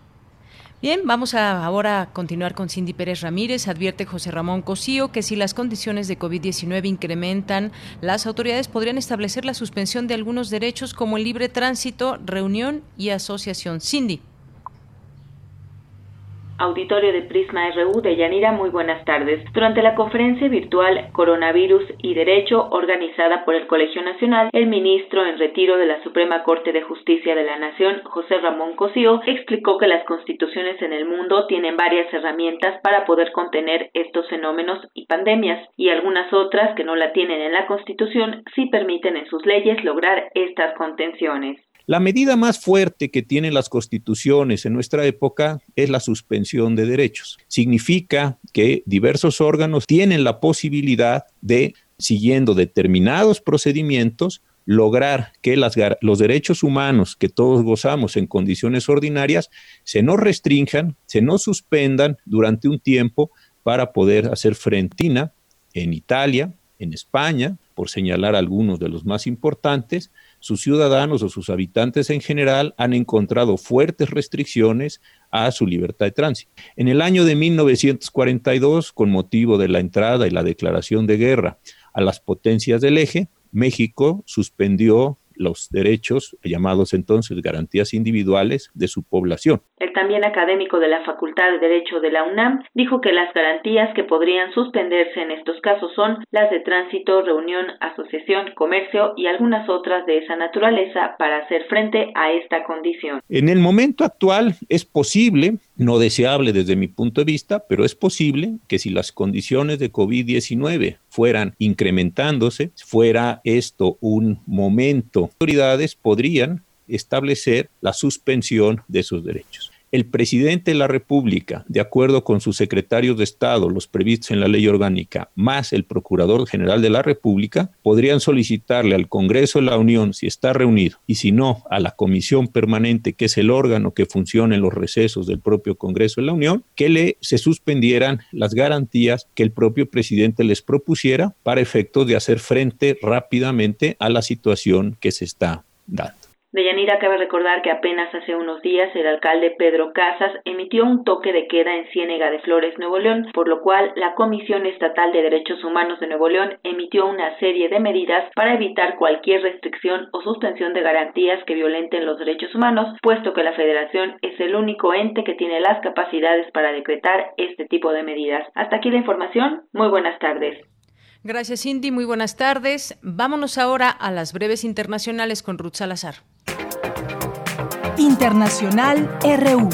Bien, vamos a ahora a continuar con Cindy Pérez Ramírez. Advierte José Ramón Cosío que si las condiciones de COVID-19 incrementan, las autoridades podrían establecer la suspensión de algunos derechos como el libre tránsito, reunión y asociación. Cindy. Auditorio de Prisma RU de Yanira, muy buenas tardes. Durante la conferencia virtual Coronavirus y Derecho organizada por el Colegio Nacional, el ministro en retiro de la Suprema Corte de Justicia de la Nación, José Ramón Cosío, explicó que las constituciones en el mundo tienen varias herramientas para poder contener estos fenómenos y pandemias, y algunas otras que no la tienen en la Constitución sí permiten en sus leyes lograr estas contenciones. La medida más fuerte que tienen las constituciones en nuestra época es la suspensión de derechos. Significa que diversos órganos tienen la posibilidad de, siguiendo determinados procedimientos, lograr que los derechos humanos que todos gozamos en condiciones ordinarias se nos restrinjan, se nos suspendan durante un tiempo para poder hacer frentina en Italia, en España, por señalar algunos de los más importantes, sus ciudadanos o sus habitantes en general han encontrado fuertes restricciones a su libertad de tránsito. En el año de 1942, con motivo de la entrada y la declaración de guerra a las potencias del eje, México suspendió los derechos llamados entonces garantías individuales de su población. El también académico de la Facultad de Derecho de la UNAM dijo que las garantías que podrían suspenderse en estos casos son las de tránsito, reunión, asociación, comercio y algunas otras de esa naturaleza para hacer frente a esta condición. En el momento actual es posible, no deseable desde mi punto de vista, pero es posible que si las condiciones de COVID-19 fueran incrementándose, fuera esto un momento, autoridades podrían establecer la suspensión de esos derechos. El presidente de la República, de acuerdo con sus secretarios de Estado, los previstos en la ley orgánica, más el Procurador General de la República, podrían solicitarle al Congreso de la Unión, si está reunido, y si no, a la Comisión Permanente, que es el órgano que funciona en los recesos del propio Congreso de la Unión, que le se suspendieran las garantías que el propio presidente les propusiera para efectos de hacer frente rápidamente a la situación que se está dando. Deyanira cabe recordar que apenas hace unos días el alcalde Pedro Casas emitió un toque de queda en Ciénega de Flores, Nuevo León, por lo cual la Comisión Estatal de Derechos Humanos de Nuevo León emitió una serie de medidas para evitar cualquier restricción o suspensión de garantías que violenten los derechos humanos, puesto que la Federación es el único ente que tiene las capacidades para decretar este tipo de medidas. Hasta aquí la información. Muy buenas tardes. Gracias, Cindy. Muy buenas tardes. Vámonos ahora a las breves internacionales con Ruth Salazar. Internacional RU.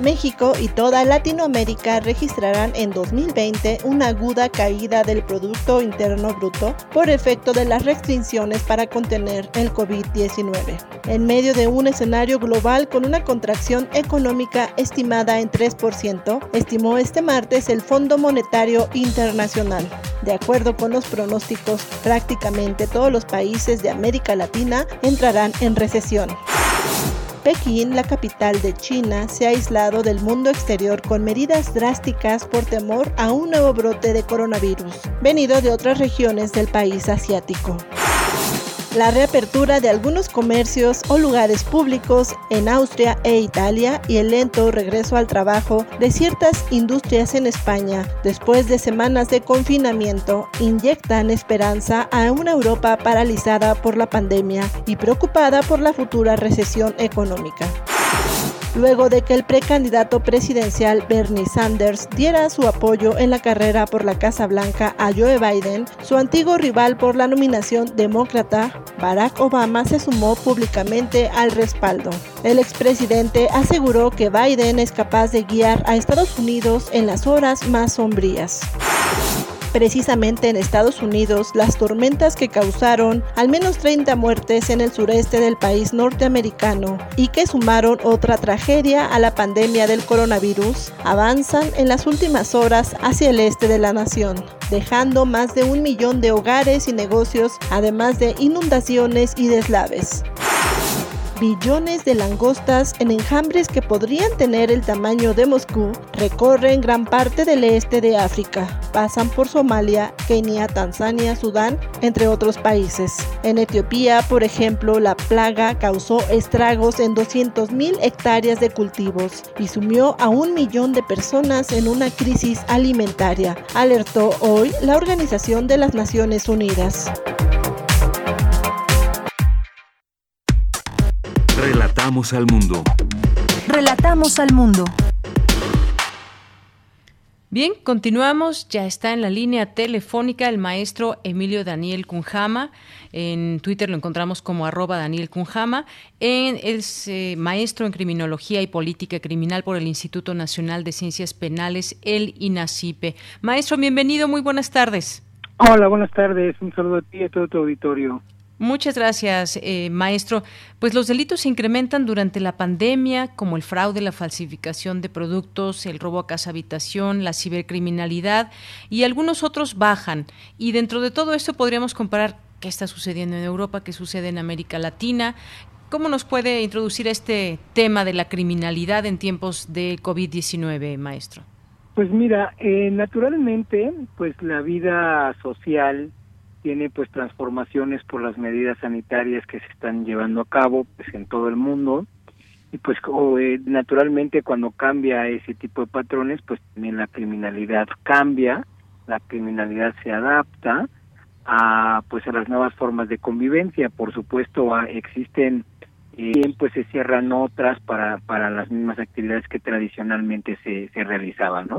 México y toda Latinoamérica registrarán en 2020 una aguda caída del Producto Interno Bruto por efecto de las restricciones para contener el COVID-19. En medio de un escenario global con una contracción económica estimada en 3%, estimó este martes el Fondo Monetario Internacional. De acuerdo con los pronósticos, prácticamente todos los países de América Latina entrarán en recesión. Pekín, la capital de China, se ha aislado del mundo exterior con medidas drásticas por temor a un nuevo brote de coronavirus, venido de otras regiones del país asiático la reapertura de algunos comercios o lugares públicos en Austria e Italia y el lento regreso al trabajo de ciertas industrias en España. Después de semanas de confinamiento inyectan esperanza a una Europa paralizada por la pandemia y preocupada por la futura recesión económica luego de que el precandidato presidencial Bernie Sanders diera su apoyo en la carrera por la Casa Blanca a Joe Biden, su antiguo rival por la nominación demócrata, Barack Obama, se sumó públicamente al respaldo. El expresidente aseguró que Biden es capaz de guiar a Estados Unidos en las horas más sombrías. Precisamente en Estados Unidos, las tormentas que causaron al menos 30 muertes en el sureste del país norteamericano y que sumaron otra tragedia a la pandemia del coronavirus, avanzan en las últimas horas hacia el este de la nación, dejando más de un millón de hogares y negocios, además de inundaciones y deslaves billones de langostas en enjambres que podrían tener el tamaño de Moscú recorren gran parte del este de África. Pasan por Somalia, Kenia, Tanzania, Sudán, entre otros países. En Etiopía, por ejemplo, la plaga causó estragos en 200.000 hectáreas de cultivos y sumió a un millón de personas en una crisis alimentaria, alertó hoy la Organización de las Naciones Unidas. Relatamos al mundo. Relatamos al mundo. Bien, continuamos. Ya está en la línea telefónica el maestro Emilio Daniel Cunjama. En Twitter lo encontramos como arroba Daniel Cunjama. En, es eh, maestro en criminología y política criminal por el Instituto Nacional de Ciencias Penales, el INACIPE. Maestro, bienvenido. Muy buenas tardes. Hola, buenas tardes. Un saludo a ti y a todo tu auditorio. Muchas gracias, eh, maestro. Pues los delitos se incrementan durante la pandemia, como el fraude, la falsificación de productos, el robo a casa habitación, la cibercriminalidad y algunos otros bajan. Y dentro de todo esto podríamos comparar qué está sucediendo en Europa, qué sucede en América Latina. ¿Cómo nos puede introducir este tema de la criminalidad en tiempos de COVID-19, maestro? Pues mira, eh, naturalmente, pues la vida social tiene pues transformaciones por las medidas sanitarias que se están llevando a cabo pues en todo el mundo. Y pues eh, naturalmente cuando cambia ese tipo de patrones pues también la criminalidad cambia la criminalidad se adapta a pues a las nuevas formas de convivencia. Por supuesto existen eh, pues se cierran otras para para las mismas actividades que tradicionalmente se, se realizaban no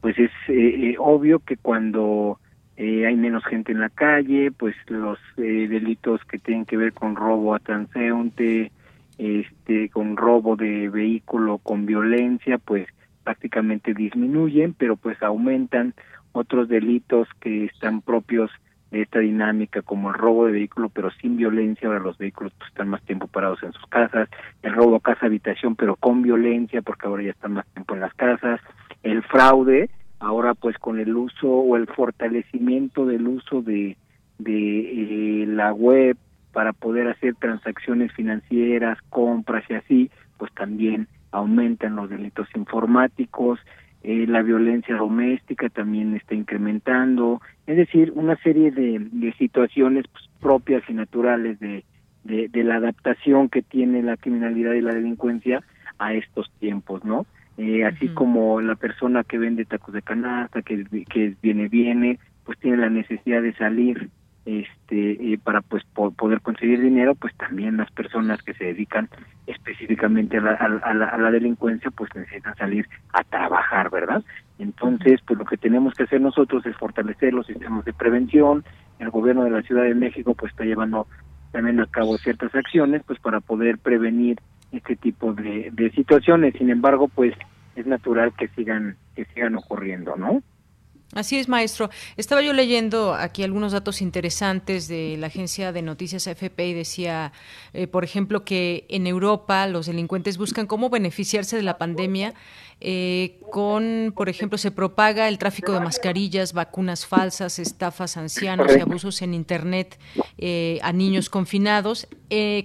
pues es eh, eh, obvio que cuando hay menos gente en la calle pues los delitos que tienen que ver con robo a transeúnte este con robo de vehículo con violencia pues prácticamente disminuyen pero pues aumentan. Otros delitos que están propios de esta dinámica como el robo de vehículo pero sin violencia ahora los vehículos pues, están más tiempo parados en sus casas. El robo a casa habitación pero con violencia porque ahora ya están más tiempo en las casas. El fraude ahora pues con el uso o el fortalecimiento del uso de eh, la web para poder hacer transacciones financieras compras y así pues también aumentan los delitos informáticos eh, la violencia doméstica también está incrementando, es decir, una serie de, situaciones pues, propias y naturales de, la adaptación que tiene la criminalidad y la delincuencia a estos tiempos, ¿no? Eh, así como la persona que vende tacos de canasta, que, que viene, viene, pues tiene la necesidad de salir este eh, para pues poder conseguir dinero pues también las personas que se dedican específicamente a la, a, la, delincuencia pues necesitan salir a trabajar verdad entonces pues lo que tenemos que hacer nosotros es fortalecer los sistemas de prevención. El gobierno de la Ciudad de México pues está llevando también a cabo ciertas acciones pues para poder prevenir este tipo de, de situaciones. Sin embargo pues es natural que sigan que sigan ocurriendo no Así es, maestro. Estaba yo leyendo aquí algunos datos interesantes de la agencia de noticias AFP y decía, eh, por ejemplo, que en Europa los delincuentes buscan cómo beneficiarse de la pandemia eh, con, por ejemplo, se propaga el tráfico de mascarillas, vacunas falsas, estafas a ancianos y abusos en Internet eh, a niños confinados.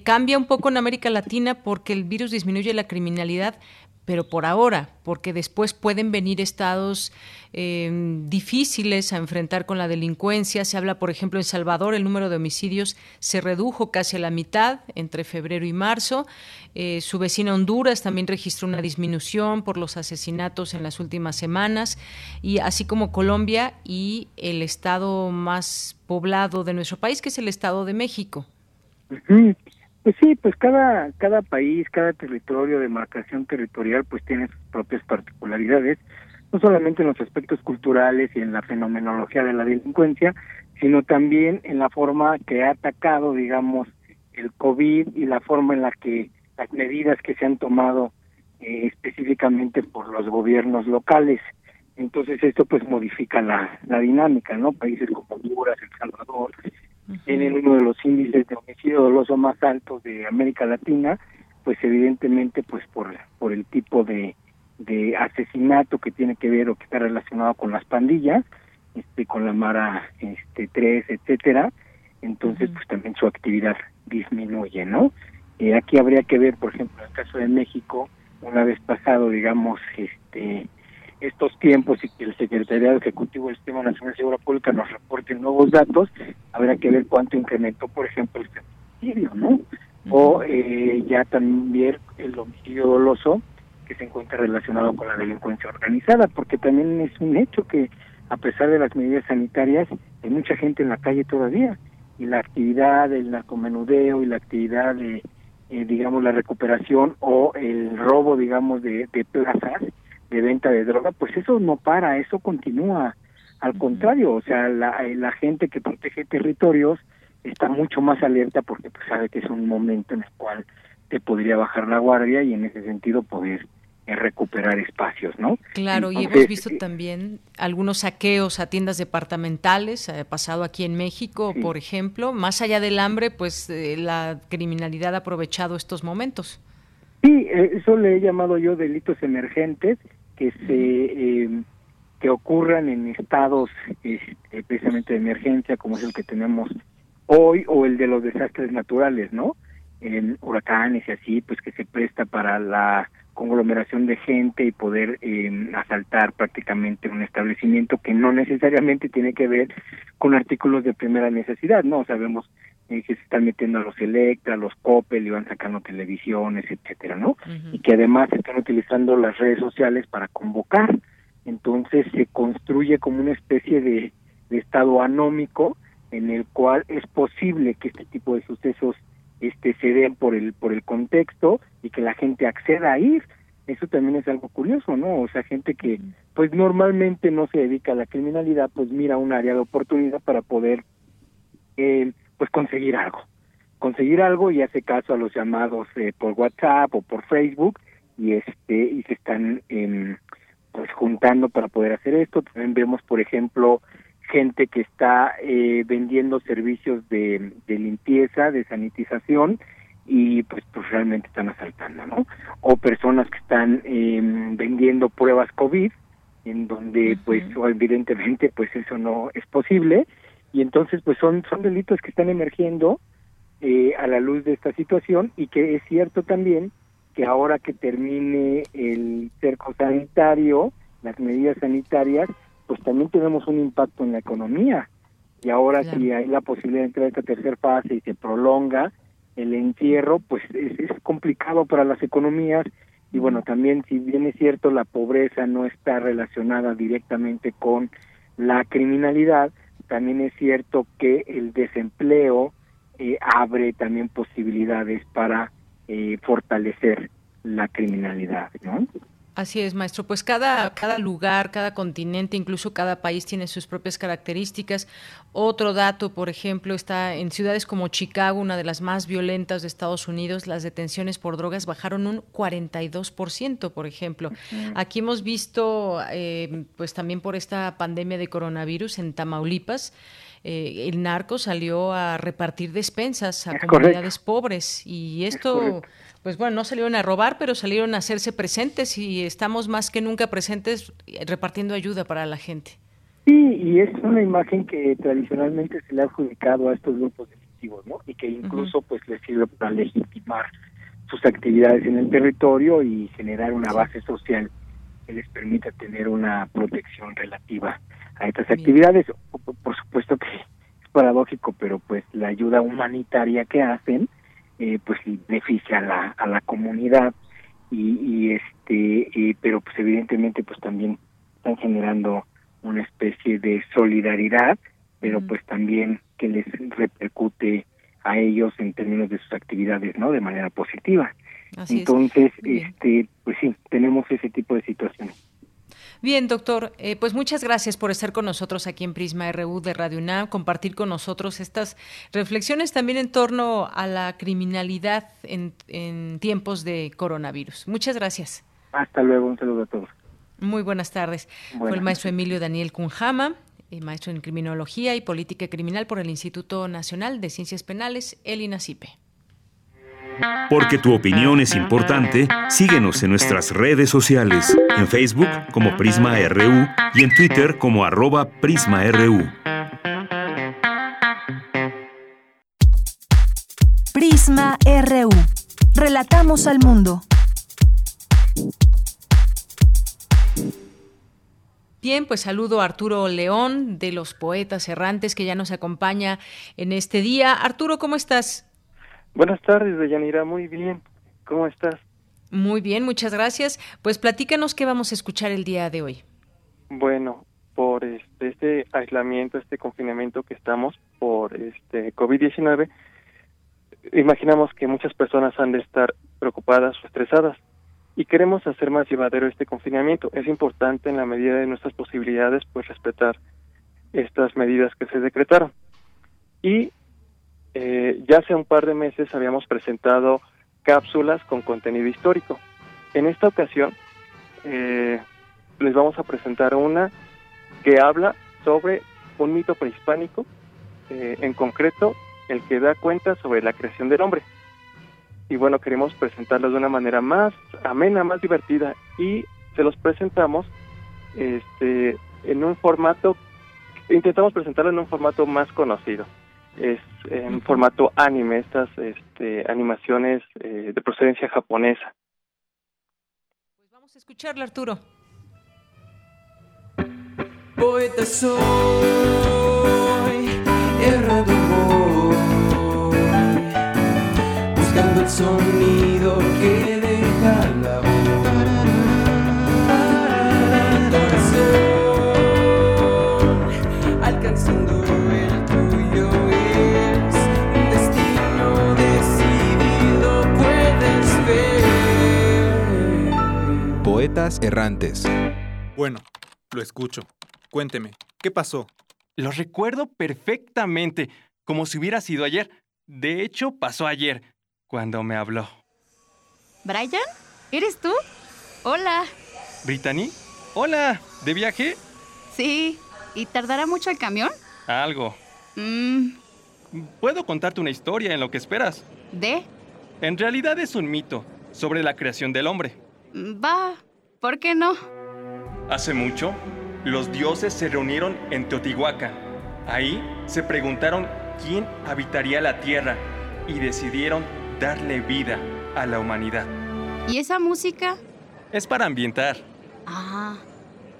cambia un poco en América Latina porque el virus disminuye la criminalidad, pero por ahora, porque después pueden venir estados eh, difíciles a enfrentar con la delincuencia. Se habla, por ejemplo, en Salvador, el número de homicidios se redujo casi a la mitad entre febrero y marzo. Eh, su vecina Honduras también registró una disminución por los asesinatos en las últimas semanas, y así como Colombia y el estado más poblado de nuestro país, que es el Estado de México. Pues sí, pues cada, cada país, cada territorio, de marcación territorial, pues tiene sus propias particularidades, no solamente en los aspectos culturales y en la fenomenología de la delincuencia, sino también en la forma que ha atacado, digamos, el COVID y la forma en la que las medidas que se han tomado eh, específicamente por los gobiernos locales. Entonces esto pues modifica la, la dinámica, ¿no? Países como Honduras, El Salvador, tienen uno de los índices de homicidio doloso más altos de América Latina, pues evidentemente pues por, por el tipo de, de asesinato que tiene que ver o que está relacionado con las pandillas, este con la Mara este 3, etcétera, entonces pues también su actividad disminuye, ¿no? Eh, aquí habría que ver, por ejemplo, en el caso de México, una vez pasado, digamos, este estos tiempos y que el Secretariado Ejecutivo del Sistema Nacional de Seguridad Pública nos reporte nuevos datos, habrá que ver cuánto incrementó, por ejemplo, el feminicidio, ¿no? O eh, ya también el homicidio doloso que se encuentra relacionado con la delincuencia organizada, porque también es un hecho que a pesar de las medidas sanitarias, hay mucha gente en la calle todavía y la actividad del narcomenudeo y la actividad de, eh, digamos, la recuperación o el robo, digamos, de, de plazas de venta de droga, pues eso no para, eso continúa. Al contrario, o sea, la, la gente que protege territorios está mucho más alerta porque pues, sabe que es un momento en el cual te podría bajar la guardia y en ese sentido poder eh, recuperar espacios, ¿no? Claro, y hemos visto eh, también algunos saqueos a tiendas departamentales, ha pasado aquí en México, por ejemplo, más allá del hambre, pues eh, la criminalidad ha aprovechado estos momentos. Sí, eso le he llamado yo delitos emergentes que se eh, que ocurran en estados este, precisamente de emergencia como es el que tenemos hoy o el de los desastres naturales, ¿no? En huracanes y así, pues que se presta para la conglomeración de gente y poder eh, asaltar prácticamente un establecimiento que no necesariamente tiene que ver con artículos de primera necesidad, ¿no? Sabemos eh, que se están metiendo a los Electra, los Coppel y van sacando televisiones, etcétera, ¿no? Y que además están utilizando las redes sociales para convocar. Entonces se construye como una especie de, de estado anómico en el cual es posible que este tipo de sucesos este se den por el por el contexto y que la gente acceda a ir eso también es algo curioso no o sea gente que pues normalmente no se dedica a la criminalidad pues mira un área de oportunidad para poder eh, pues conseguir algo. Conseguir algo y hace caso a los llamados eh, por WhatsApp o por Facebook y este y se están eh, pues juntando para poder hacer esto. También vemos por ejemplo gente que está eh, vendiendo servicios de, de limpieza, de sanitización y pues pues realmente están asaltando, ¿no? O personas que están eh, vendiendo pruebas COVID en donde pues evidentemente pues eso no es posible y entonces pues son son delitos que están emergiendo eh, a la luz de esta situación y que es cierto también que ahora que termine el cerco sanitario, las medidas sanitarias, pues también tenemos un impacto en la economía. Y ahora si hay la posibilidad de entrar a esta tercera fase y se prolonga el encierro, pues es, es complicado para las economías. Y bueno, también si bien es cierto la pobreza no está relacionada directamente con la criminalidad, también es cierto que el desempleo eh, abre también posibilidades para eh, fortalecer la criminalidad, ¿no? Así es, maestro. Pues cada, cada lugar, cada continente, incluso cada país tiene sus propias características. Otro dato, por ejemplo, está en ciudades como Chicago, una de las más violentas de Estados Unidos, las detenciones por drogas bajaron un 42%, por ejemplo. Aquí hemos visto, eh, pues también por esta pandemia de coronavirus en Tamaulipas, eh, el narco salió a repartir despensas a comunidades pobres y esto pues bueno, no salieron a robar, pero salieron a hacerse presentes y estamos más que nunca presentes repartiendo ayuda para la gente. Sí, y es una imagen que tradicionalmente se le ha adjudicado a estos grupos delictivos, ¿no? Y que incluso pues les sirve para legitimar sus actividades en el territorio y generar una base social que les permita tener una protección relativa a estas actividades. por supuesto que es paradójico, pero pues la ayuda humanitaria que hacen eh, pues beneficia a la, a la comunidad y, y este eh, pero pues evidentemente pues también están generando una especie de solidaridad pero pues también que les repercute a ellos en términos de sus actividades no de manera positiva. Entonces este pues sí tenemos ese tipo de situaciones Bien, doctor, eh, pues muchas gracias por estar con nosotros aquí en Prisma RU de Radio UNAM, compartir con nosotros estas reflexiones también en torno a la criminalidad en, en tiempos de coronavirus. Muchas gracias. Hasta luego, un saludo a todos. Muy buenas tardes. Fue el maestro Emilio Daniel Cunjama, eh, maestro en Criminología y Política Criminal por el Instituto Nacional de Ciencias Penales, el INACIPE. Porque tu opinión es importante, síguenos en nuestras redes sociales, en Facebook como Prisma RU y en Twitter como arroba PrismaRU. Prisma RU. Relatamos al mundo. Bien, pues saludo a Arturo León de los Poetas Errantes que ya nos acompaña en este día. Arturo, ¿cómo estás? Buenas tardes, Deyanira. Muy bien. ¿Cómo estás? Muy bien, muchas gracias. Pues platícanos qué vamos a escuchar el día de hoy. Bueno, por este, este aislamiento, este confinamiento que estamos por este COVID-19, imaginamos que muchas personas han de estar preocupadas o estresadas y queremos hacer más llevadero este confinamiento. Es importante en la medida de nuestras posibilidades pues respetar estas medidas que se decretaron. Y eh, ya hace un par de meses habíamos presentado cápsulas con contenido histórico. En esta ocasión eh, les vamos a presentar una que habla sobre un mito prehispánico, eh, en concreto el que da cuenta sobre la creación del hombre. Y bueno, queremos presentarlo de una manera más amena, más divertida y se los presentamos este, en un formato, intentamos presentarlo en un formato más conocido es en formato anime, estas este, animaciones eh, de procedencia japonesa. Vamos a escucharle, Arturo. Poeta soy, errando voy, buscando el sonido que errantes. Bueno, lo escucho. Cuénteme, ¿qué pasó? Lo recuerdo perfectamente, como si hubiera sido ayer. De hecho, pasó ayer, cuando me habló. ¿Brian? ¿Eres tú? Hola. ¿Brittany? Hola, ¿de viaje? Sí. ¿Y tardará mucho el camión? Algo. Mmm. Puedo contarte una historia en lo que esperas. ¿De? En realidad es un mito sobre la creación del hombre. Va. ¿Por qué no? Hace mucho, los dioses se reunieron en Teotihuacán. Ahí se preguntaron quién habitaría la tierra y decidieron darle vida a la humanidad. ¿Y esa música? Es para ambientar. Ah.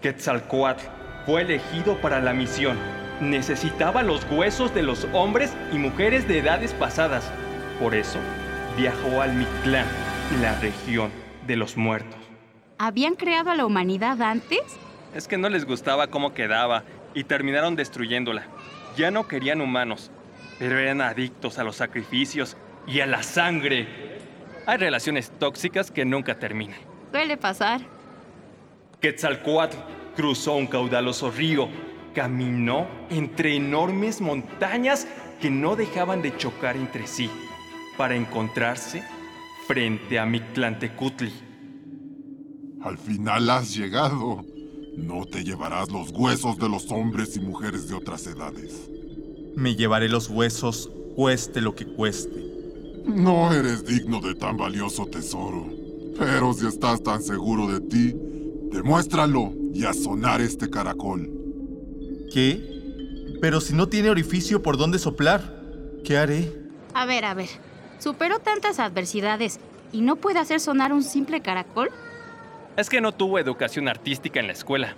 Quetzalcoatl fue elegido para la misión. Necesitaba los huesos de los hombres y mujeres de edades pasadas. Por eso, viajó al Mictlán, la región de los muertos. ¿Habían creado a la humanidad antes? Es que no les gustaba cómo quedaba y terminaron destruyéndola. Ya no querían humanos, pero eran adictos a los sacrificios y a la sangre. Hay relaciones tóxicas que nunca terminan. Suele pasar. Quetzalcoatl cruzó un caudaloso río, caminó entre enormes montañas que no dejaban de chocar entre sí, para encontrarse frente a Mictlantecutli. Al final has llegado. No te llevarás los huesos de los hombres y mujeres de otras edades. Me llevaré los huesos, cueste lo que cueste. No eres digno de tan valioso tesoro. Pero si estás tan seguro de ti, demuéstralo y a sonar este caracol. ¿Qué? Pero si no tiene orificio por donde soplar, ¿qué haré? A ver, a ver. ¿Superó tantas adversidades y no puede hacer sonar un simple caracol? Es que no tuvo educación artística en la escuela.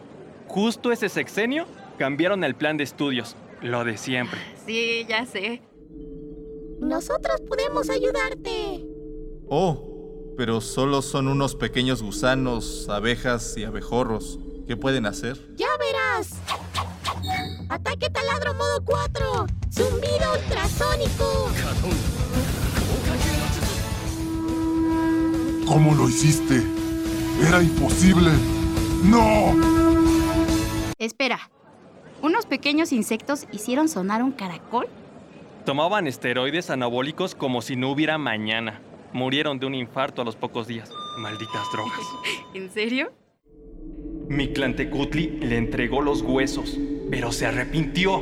Justo ese sexenio cambiaron el plan de estudios, lo de siempre. Sí, ya sé. Nosotros podemos ayudarte. Oh, pero solo son unos pequeños gusanos, abejas y abejorros. ¿Qué pueden hacer? Ya verás. Ataque taladro modo 4. Zumbido ultrasónico. ¿Cómo lo hiciste? Era imposible. ¡No! Espera. ¿Unos pequeños insectos hicieron sonar un caracol? Tomaban esteroides anabólicos como si no hubiera mañana. Murieron de un infarto a los pocos días. Malditas drogas. [LAUGHS] ¿En serio? Mictlantecutli le entregó los huesos, pero se arrepintió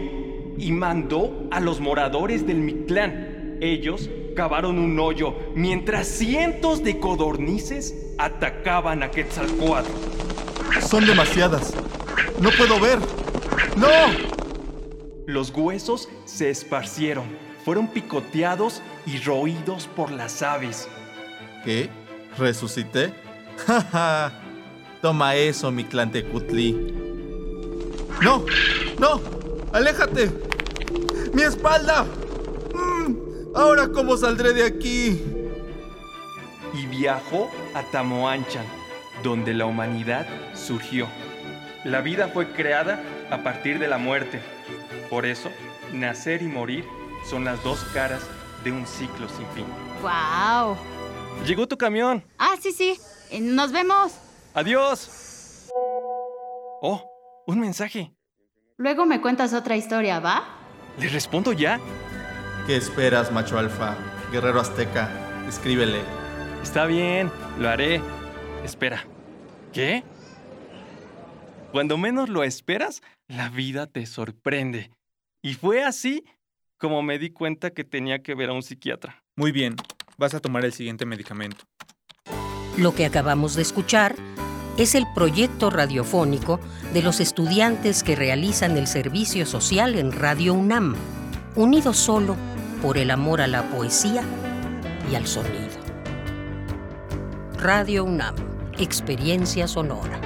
y mandó a los moradores del Mictlán. Ellos cavaron un hoyo mientras cientos de codornices atacaban a Quetzalcoatl. Son demasiadas. No puedo ver. ¡No! Los huesos se esparcieron, fueron picoteados y roídos por las aves. ¿Qué? ¿Resucité? [LAUGHS] ¡Ja, ja! Toma eso, mi Tlantecutli. ¡No! ¡No! ¡Aléjate! ¡Mi espalda! ¿Ahora cómo saldré de aquí? Y viajó a Tamoanchan, donde la humanidad surgió. La vida fue creada a partir de la muerte. Por eso, nacer y morir son las dos caras de un ciclo sin fin. ¡Wow! Llegó tu camión. Ah, sí, sí. Eh, Nos vemos. Adiós. Oh, un mensaje. Luego me cuentas otra historia, ¿va? ¿Le respondo ya? ¿Qué esperas, macho alfa? Guerrero azteca, escríbele. Está bien, lo haré. Espera. ¿Qué? Cuando menos lo esperas, la vida te sorprende. Y fue así como me di cuenta que tenía que ver a un psiquiatra. Muy bien, vas a tomar el siguiente medicamento. Lo que acabamos de escuchar es el proyecto radiofónico de los estudiantes que realizan el servicio social en Radio UNAM, unidos solo por el amor a la poesía y al sonido. Radio UNAM Experiencia Sonora.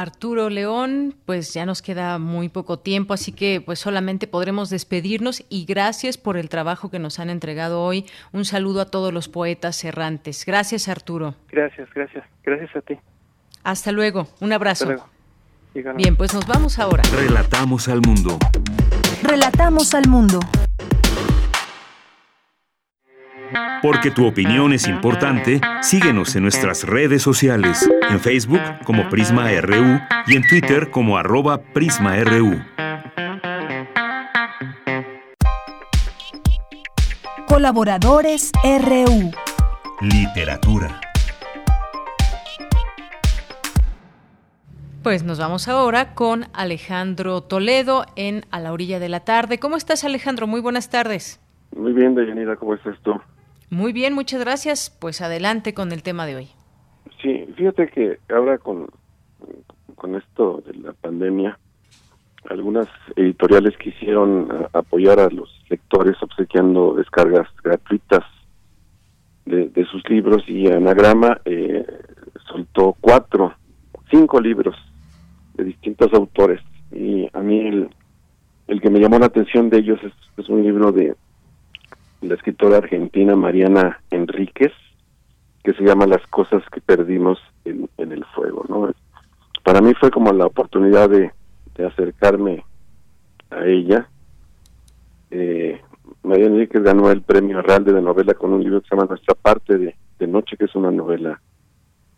Arturo León, pues ya nos queda muy poco tiempo, así que pues solamente podremos despedirnos y gracias por el trabajo que nos han entregado hoy. Un saludo a todos los poetas errantes. Gracias, Arturo. Gracias, gracias. Gracias a ti. Hasta luego. Un abrazo. Hasta luego. Bien, pues nos vamos ahora. Relatamos al mundo. Relatamos al mundo. Porque tu opinión es importante, síguenos en nuestras redes sociales, en Facebook como Prisma RU y en Twitter como arroba PrismaRU. Colaboradores RU. Literatura. Pues nos vamos ahora con Alejandro Toledo en A la orilla de la tarde. ¿Cómo estás, Alejandro? Muy buenas tardes. Muy bien, Dayanira, ¿cómo estás tú? Muy bien, muchas gracias. Pues adelante con el tema de hoy. Sí, fíjate que ahora con, con esto de la pandemia, algunas editoriales quisieron eh, apoyar a los lectores obsequiando descargas gratuitas de, de sus libros y Anagrama eh, soltó cuatro, cinco libros de distintos autores y a mí el, que me llamó la atención de ellos es un libro de la escritora argentina Mariana Enríquez, que se llama Las cosas que perdimos en, el fuego, ¿no? Para mí fue como la oportunidad de, acercarme a ella. Eh, Mariana Enríquez ganó el premio Arralde de novela con un libro que se llama Nuestra parte de, de noche, que es una novela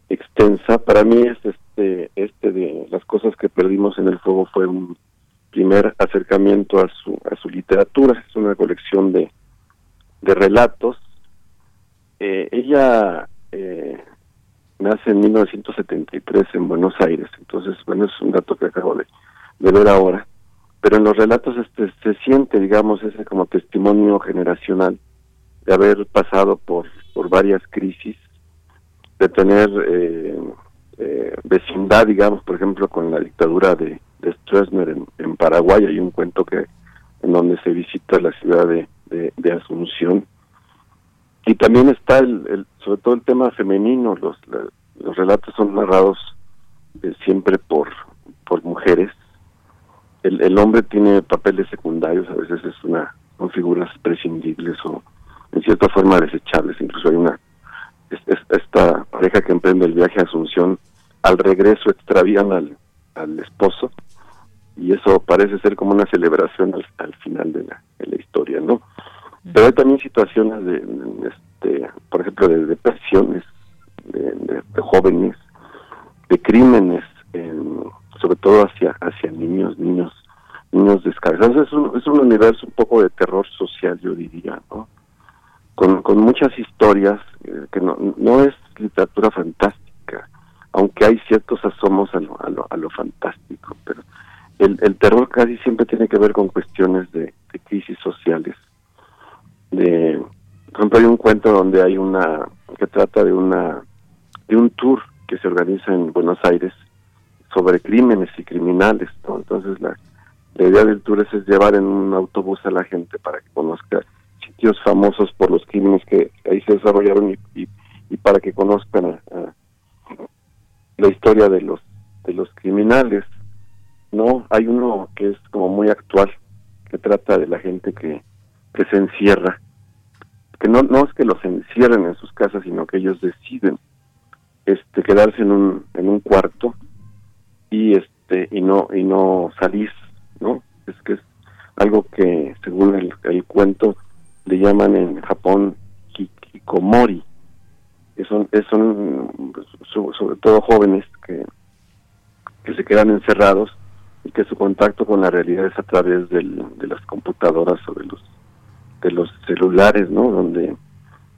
extensa. Para mí es este, este de las cosas que perdimos en el fuego fue un primer acercamiento a su, a su literatura. Es una colección de, de relatos. Eh, ella eh, nace en 1973 en Buenos Aires, entonces, bueno, es un dato que acabo de, ver ahora. Pero en los relatos este, se siente, digamos, ese como testimonio generacional de haber pasado por, por varias crisis, de tener eh, eh, vecindad, digamos, por ejemplo, con la dictadura de, de Stroessner en, en Paraguay. Hay un cuento que en donde se visita la ciudad de, de, Asunción. Y también está, el, sobre todo el tema femenino, los, los relatos son narrados eh, siempre por, por mujeres. El, el hombre tiene papeles secundarios, a veces es una, son figuras prescindibles o en cierta forma desechables. Incluso hay una, es, es, esta pareja que emprende el viaje a Asunción, al regreso extravían al, al esposo y eso parece ser como una celebración al, al final de la, de la historia, ¿no? Pero hay también situaciones de, este, por ejemplo, de depresiones de, de, de jóvenes, de crímenes, en, sobre todo hacia hacia niños, niños, niños descargados. Es un, es un universo un poco de terror social, yo diría, ¿no? Con, con muchas historias eh, que no, no es literatura fantástica, aunque hay ciertos asomos a lo, a lo, a lo fantástico, pero el, terror casi siempre tiene que ver con cuestiones de, de crisis sociales. De, por ejemplo, hay un cuento donde hay una que trata de una de un tour que se organiza en Buenos Aires sobre crímenes y criminales. Entonces la, idea del tour es, llevar en un autobús a la gente para que conozca sitios famosos por los crímenes que ahí se desarrollaron y, y, para que conozcan la historia de los de los criminales no hay uno que es como muy actual que trata de la gente que que se encierra. Que no no es que los encierren en sus casas sino que ellos deciden este quedarse en un en un cuarto y este y no y no salir no es que es algo que según el, el cuento le llaman en Japón hikikomori que son, son sobre todo jóvenes que que se quedan encerrados y que su contacto con la realidad es a través del, de las computadoras o de los de los celulares, ¿no? Donde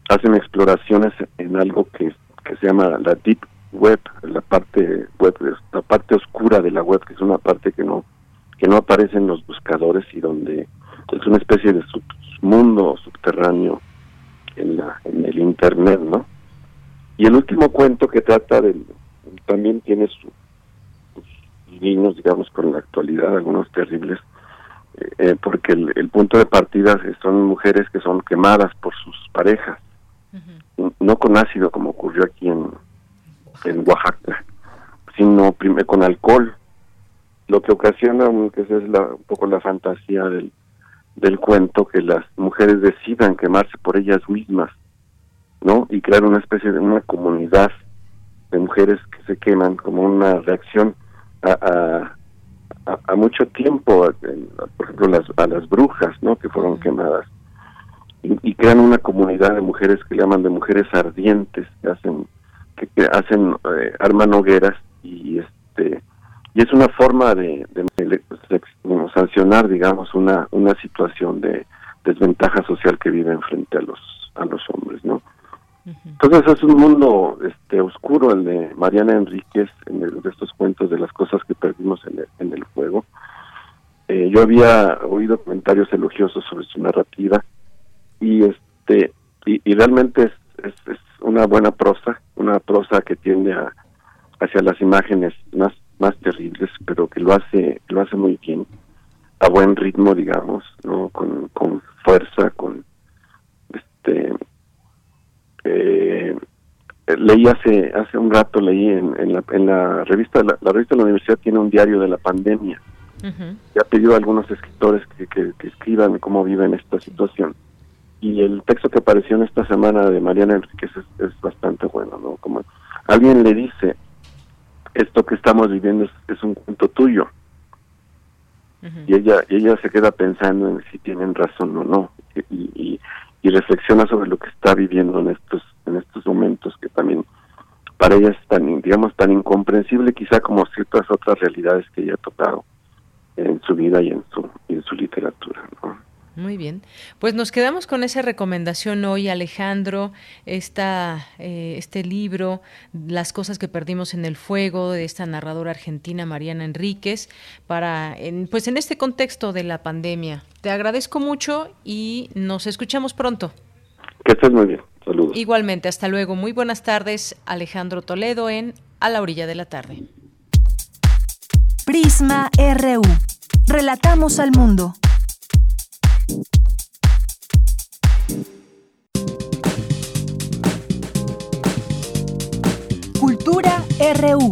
hacen exploraciones en algo que, que se llama la deep web, la parte web, la parte oscura de la web, que es una parte que no que no aparece en los buscadores y donde es una especie de submundo subterráneo en la en el internet, ¿no? Y el último cuento que trata del también tiene su, guiños, digamos, con la actualidad, algunos terribles, eh, porque el, punto de partida son mujeres que son quemadas por sus parejas, no con ácido como ocurrió aquí en, en Oaxaca, sino primero con alcohol, lo que ocasiona, que es la, un poco la fantasía del, del cuento, que las mujeres decidan quemarse por ellas mismas, ¿no? Y crear una especie de una comunidad de mujeres que se queman como una reacción a, a, mucho tiempo, por ejemplo, las, a las brujas, ¿no? Que fueron quemadas. Y, crean una comunidad de mujeres que llaman de mujeres ardientes, que hacen, que, hacen, eh, arman hogueras y este y es una forma de, sancionar, digamos, una, una situación de desventaja social que viven frente a los, a los hombres, ¿no? Entonces es un mundo este oscuro el de Mariana Enríquez, en de estos cuentos de las cosas que perdimos en el, en el juego. Eh, yo había oído comentarios elogiosos sobre su narrativa y este y, realmente es, una buena prosa, una prosa que tiende a, hacia las imágenes más más terribles, pero que lo hace lo hace muy bien, a buen ritmo, digamos, no con, con fuerza, con este eh, leí hace hace un rato leí en, en, la, en la revista la, revista de la universidad tiene un diario de la pandemia. Y ha pedido a algunos escritores que, que, escriban cómo viven esta situación. Y el texto que apareció en esta semana de Mariana Enriquez es, es bastante bueno no como alguien le dice esto que estamos viviendo es, un cuento tuyo. Y ella ella se queda pensando en si tienen razón o no. Y, y, reflexiona sobre lo que está viviendo en estos en estos momentos que también para ella es tan digamos tan incomprensible quizá como ciertas otras realidades que ella ha tocado en su vida y en su y en su literatura. ¿no? Muy bien. Pues nos quedamos con esa recomendación hoy, Alejandro, esta, eh, este libro, Las cosas que perdimos en el fuego, de esta narradora argentina, Mariana Enríquez, para, en, pues en este contexto de la pandemia. Te agradezco mucho y nos escuchamos pronto. Que estés muy bien. Saludos. Igualmente, hasta luego. Muy buenas tardes, Alejandro Toledo en A la orilla de la tarde. Prisma RU. Relatamos al mundo. Cultura RU.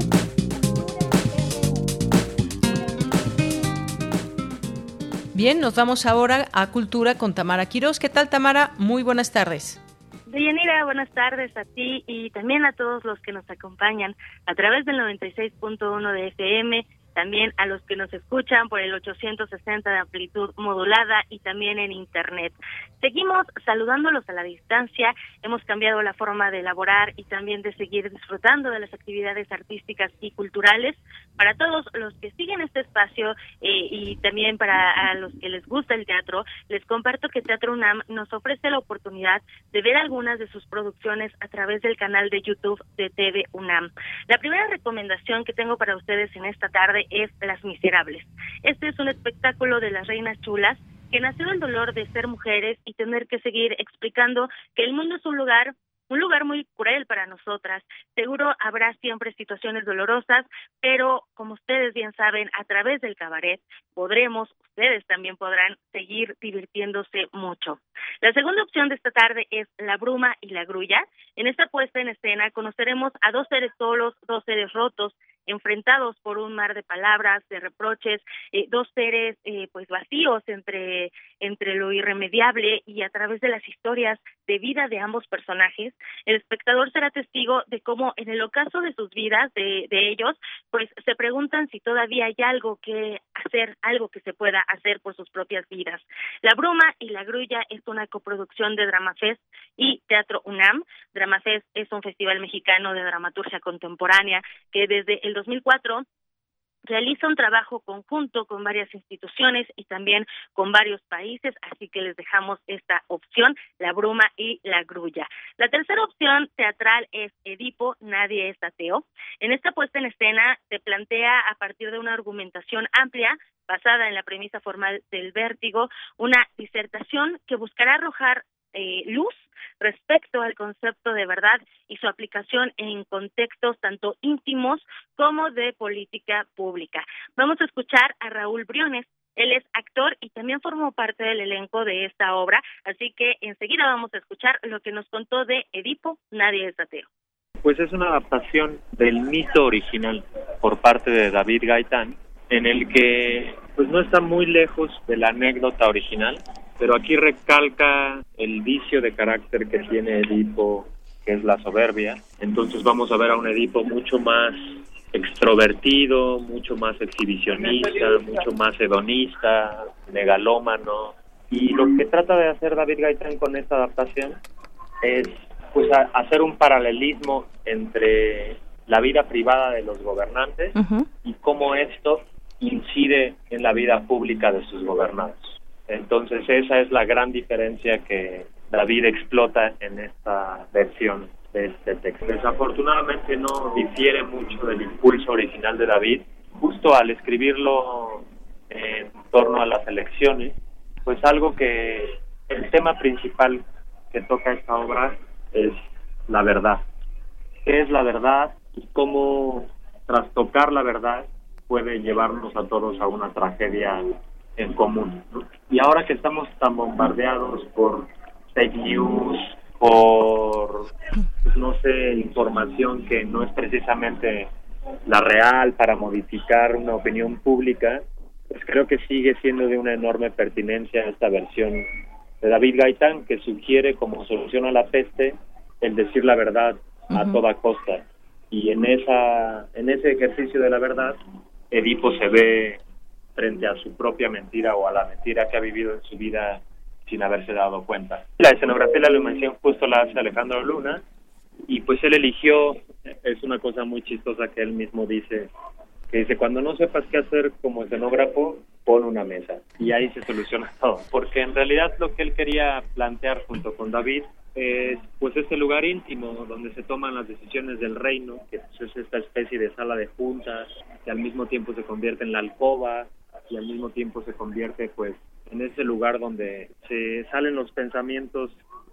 Bien, nos vamos ahora a Cultura con Tamara Quiroz. ¿Qué tal, Tamara? Muy buenas tardes. Deyanira, buenas tardes a ti y también a todos los que nos acompañan a través del 96.1 de FM también a los que nos escuchan por el 860 de amplitud modulada y también en Internet. Seguimos saludándolos a la distancia, hemos cambiado la forma de elaborar y también de seguir disfrutando de las actividades artísticas y culturales. Para todos los que siguen este espacio eh, y también para los que les gusta el teatro, les comparto que Teatro UNAM nos ofrece la oportunidad de ver algunas de sus producciones a través del canal de YouTube de TV UNAM. La primera recomendación que tengo para ustedes en esta tarde es Las Miserables. Este es un espectáculo de las reinas chulas que nació del dolor de ser mujeres y tener que seguir explicando que el mundo es un lugar un lugar muy cruel para nosotras. Seguro habrá siempre situaciones dolorosas, pero como ustedes bien saben, a través del cabaret podremos, ustedes también podrán seguir divirtiéndose mucho. La segunda opción de esta tarde es La Bruma y la Grulla. En esta puesta en escena conoceremos a dos seres solos, dos seres rotos, enfrentados por un mar de palabras, de reproches, eh, dos seres eh, pues vacíos entre, entre lo irremediable y a través de las historias de vida de ambos personajes, el espectador será testigo de cómo en el ocaso de sus vidas, de, de ellos, pues se preguntan si todavía hay algo que hacer, algo que se pueda hacer por sus propias vidas. La Bruma y la Grulla es una coproducción de Dramafest y Teatro UNAM. Dramafest es un festival mexicano de dramaturgia contemporánea que desde el 2004 realiza un trabajo conjunto con varias instituciones y también con varios países, así que les dejamos esta opción, La Bruma y La Grulla. La tercera opción teatral es Edipo, Nadie es ateo. En esta puesta en escena se plantea a partir de una argumentación amplia basada en la premisa formal del vértigo, una disertación que buscará arrojar eh, luz respecto al concepto de verdad y su aplicación en contextos tanto íntimos como de política pública. Vamos a escuchar a Raúl Briones, Él es actor y también formó parte del elenco de esta obra, así que enseguida vamos a escuchar lo que nos contó de Edipo, Nadie es ateo. Pues es una adaptación del mito original por parte de David Gaitán, en el que pues no está muy lejos de la anécdota original, pero aquí recalca el vicio de carácter que tiene Edipo, que es la soberbia. Entonces vamos a ver a un Edipo mucho más extrovertido, mucho más exhibicionista, mucho más hedonista, megalómano. Y lo que trata de hacer David Gaitán con esta adaptación es pues a- hacer un paralelismo entre la vida privada de los gobernantes y cómo esto incide en la vida pública de sus gobernados. Entonces esa es la gran diferencia que David explota en esta versión de este texto. Desafortunadamente no difiere mucho del impulso original de David. Justo al escribirlo en torno a las elecciones, pues algo que el tema principal que toca esta obra es la verdad. ¿Qué es la verdad y cómo trastocar la verdad puede llevarnos a todos a una tragedia en común? ¿no? Y ahora que estamos tan bombardeados por fake news, por, pues, no sé, información que no es precisamente la real para modificar una opinión pública, pues creo que sigue siendo de una enorme pertinencia esta versión de David Gaitán que sugiere como solución a la peste el decir la verdad a toda costa y en esa en ese ejercicio de la verdad Edipo se ve frente a su propia mentira o a la mentira que ha vivido en su vida sin haberse dado cuenta. La escenografía y la iluminación justo la hace Alejandro Luna y pues él eligió, es una cosa muy chistosa que él mismo dice, que dice, cuando no sepas qué hacer como escenógrafo, pon una mesa y ahí se soluciona [LAUGHS] todo, porque en realidad lo que él quería plantear junto con David es pues este lugar íntimo donde se toman las decisiones del reino, que pues, es esta especie de sala de juntas, que al mismo tiempo se convierte en la alcoba y al mismo tiempo se convierte pues en ese lugar donde se salen los pensamientos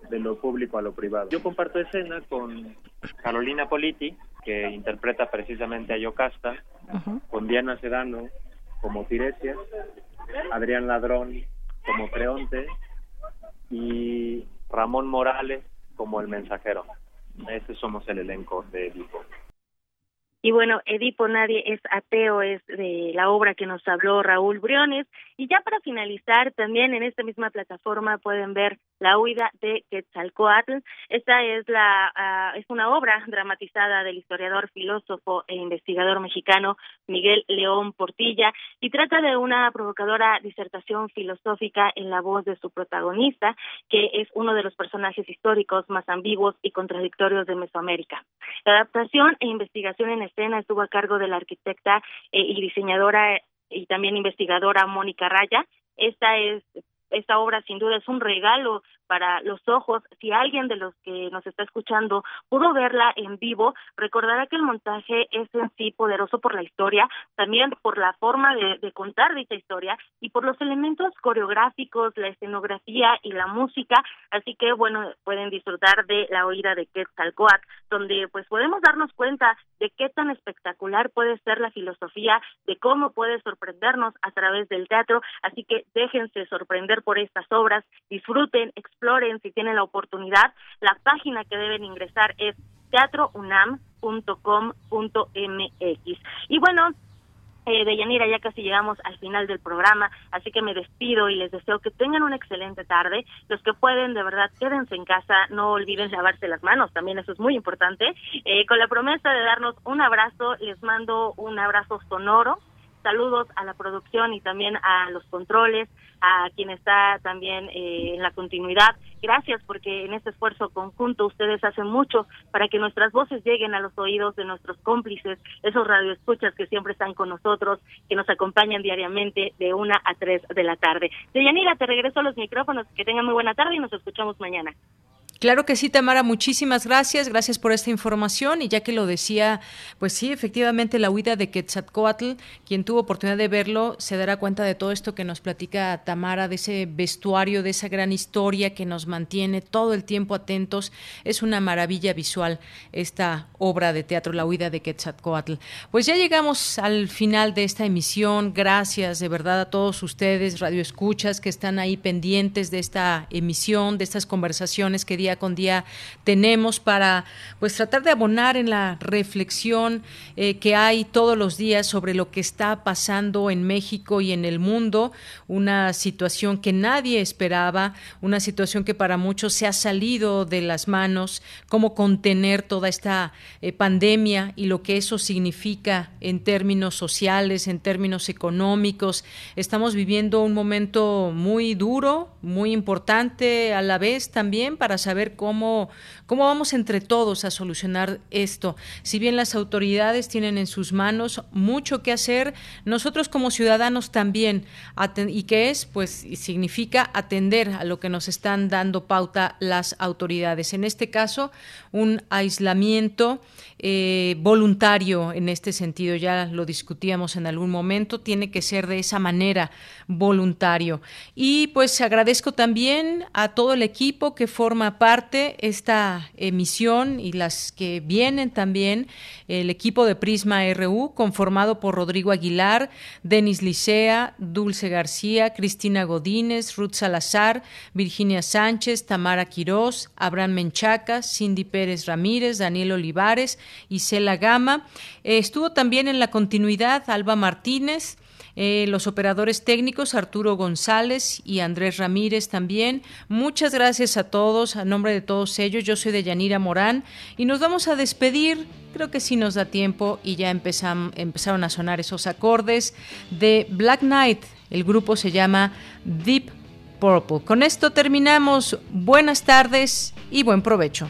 de lo público a lo privado. Yo comparto escena con Carolina Politi, que interpreta precisamente a Yocasta, con Diana Sedano como Tiresia, Adrián Ladrón como Creonte y Ramón Morales como el mensajero. Ese somos el elenco de Edipo. Y bueno, Edipo Nadie es ateo, es de la obra que nos habló Raúl Briones. Y ya para finalizar, también en esta misma plataforma pueden ver La huida de Quetzalcoatl. Esta es la ah, es una obra dramatizada del historiador, filósofo e investigador mexicano Miguel León Portilla y trata de una provocadora disertación filosófica en la voz de su protagonista, que es uno de los personajes históricos más ambiguos y contradictorios de Mesoamérica. La adaptación e investigación en estuvo a cargo de la arquitecta eh, y diseñadora y también investigadora Mónica Raya. Esta es esta obra sin duda es un regalo para los ojos. Si alguien de los que nos está escuchando pudo verla en vivo, recordará que el montaje es en sí poderoso por la historia, también por la forma de, de contar dicha historia y por los elementos coreográficos, la escenografía y la música. Así que, bueno, pueden disfrutar de la oída de Quetzalcoatl, donde pues podemos darnos cuenta de qué tan espectacular puede ser la filosofía, de cómo puede sorprendernos a través del teatro. Así que déjense sorprender por estas obras, disfruten, exploren si tienen la oportunidad. La página que deben ingresar es teatrounam.com.mx. Y bueno, eh, Deyanira, ya casi llegamos al final del programa, así que me despido y les deseo que tengan una excelente tarde. Los que pueden, de verdad, quédense en casa, no olviden lavarse las manos, también eso es muy importante. Eh, con la promesa de darnos un abrazo, les mando un abrazo sonoro. Saludos a la producción y también a los controles, a quien está también eh, en la continuidad. Gracias porque en este esfuerzo conjunto ustedes hacen mucho para que nuestras voces lleguen a los oídos de nuestros cómplices, esos radioescuchas que siempre están con nosotros, que nos acompañan diariamente de una a tres de la tarde. Deyanira, te regreso a los micrófonos, que tengan muy buena tarde y nos escuchamos mañana. Claro que sí, Tamara, muchísimas gracias, gracias por esta información y ya que lo decía, pues sí, efectivamente la huida de Quetzalcoatl, quien tuvo oportunidad de verlo, se dará cuenta de todo esto que nos platica Tamara, de ese vestuario, de esa gran historia que nos mantiene todo el tiempo atentos. Es una maravilla visual esta obra de teatro, La huida de Quetzalcoatl. Pues ya llegamos al final de esta emisión, gracias de verdad a todos ustedes, radioescuchas, que están ahí pendientes de esta emisión, de estas conversaciones que día con día tenemos para pues tratar de abonar en la reflexión eh, que hay todos los días sobre lo que está pasando en México y en el mundo, una situación que nadie esperaba, una situación que para muchos se ha salido de las manos, cómo contener toda esta eh, pandemia y lo que eso significa en términos sociales, en términos económicos. Estamos viviendo un momento muy duro, muy importante a la vez también para saber cómo, cómo vamos entre todos a solucionar esto. Si bien las autoridades tienen en sus manos mucho que hacer, nosotros como ciudadanos también, y que es, pues significa atender a lo que nos están dando pauta las autoridades. En este caso, un aislamiento eh, voluntario en este sentido, ya lo discutíamos en algún momento, tiene que ser de esa manera voluntario. Y pues agradezco también a todo el equipo que forma parte esta emisión y las que vienen también, el equipo de Prisma RU, conformado por Rodrigo Aguilar, Denis Licea, Dulce García, Cristina Godínez, Ruth Salazar, Virginia Sánchez, Tamara Quirós, Abraham Menchaca, Cindy Pérez Ramírez, Daniel Olivares, Isela Gama. Eh, estuvo también en la continuidad Alba Martínez, eh, los operadores técnicos Arturo González y Andrés Ramírez también. Muchas gracias a todos, a nombre de todos ellos. Yo soy de Yanira Morán y nos vamos a despedir. Creo que sí nos da tiempo y ya empezaron a sonar esos acordes de Black Knight. El grupo se llama Deep Purple. Con esto terminamos. Buenas tardes y buen provecho.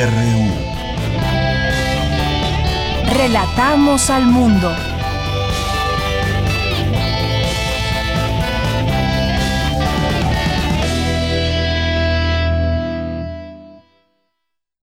RU. Relatamos al mundo.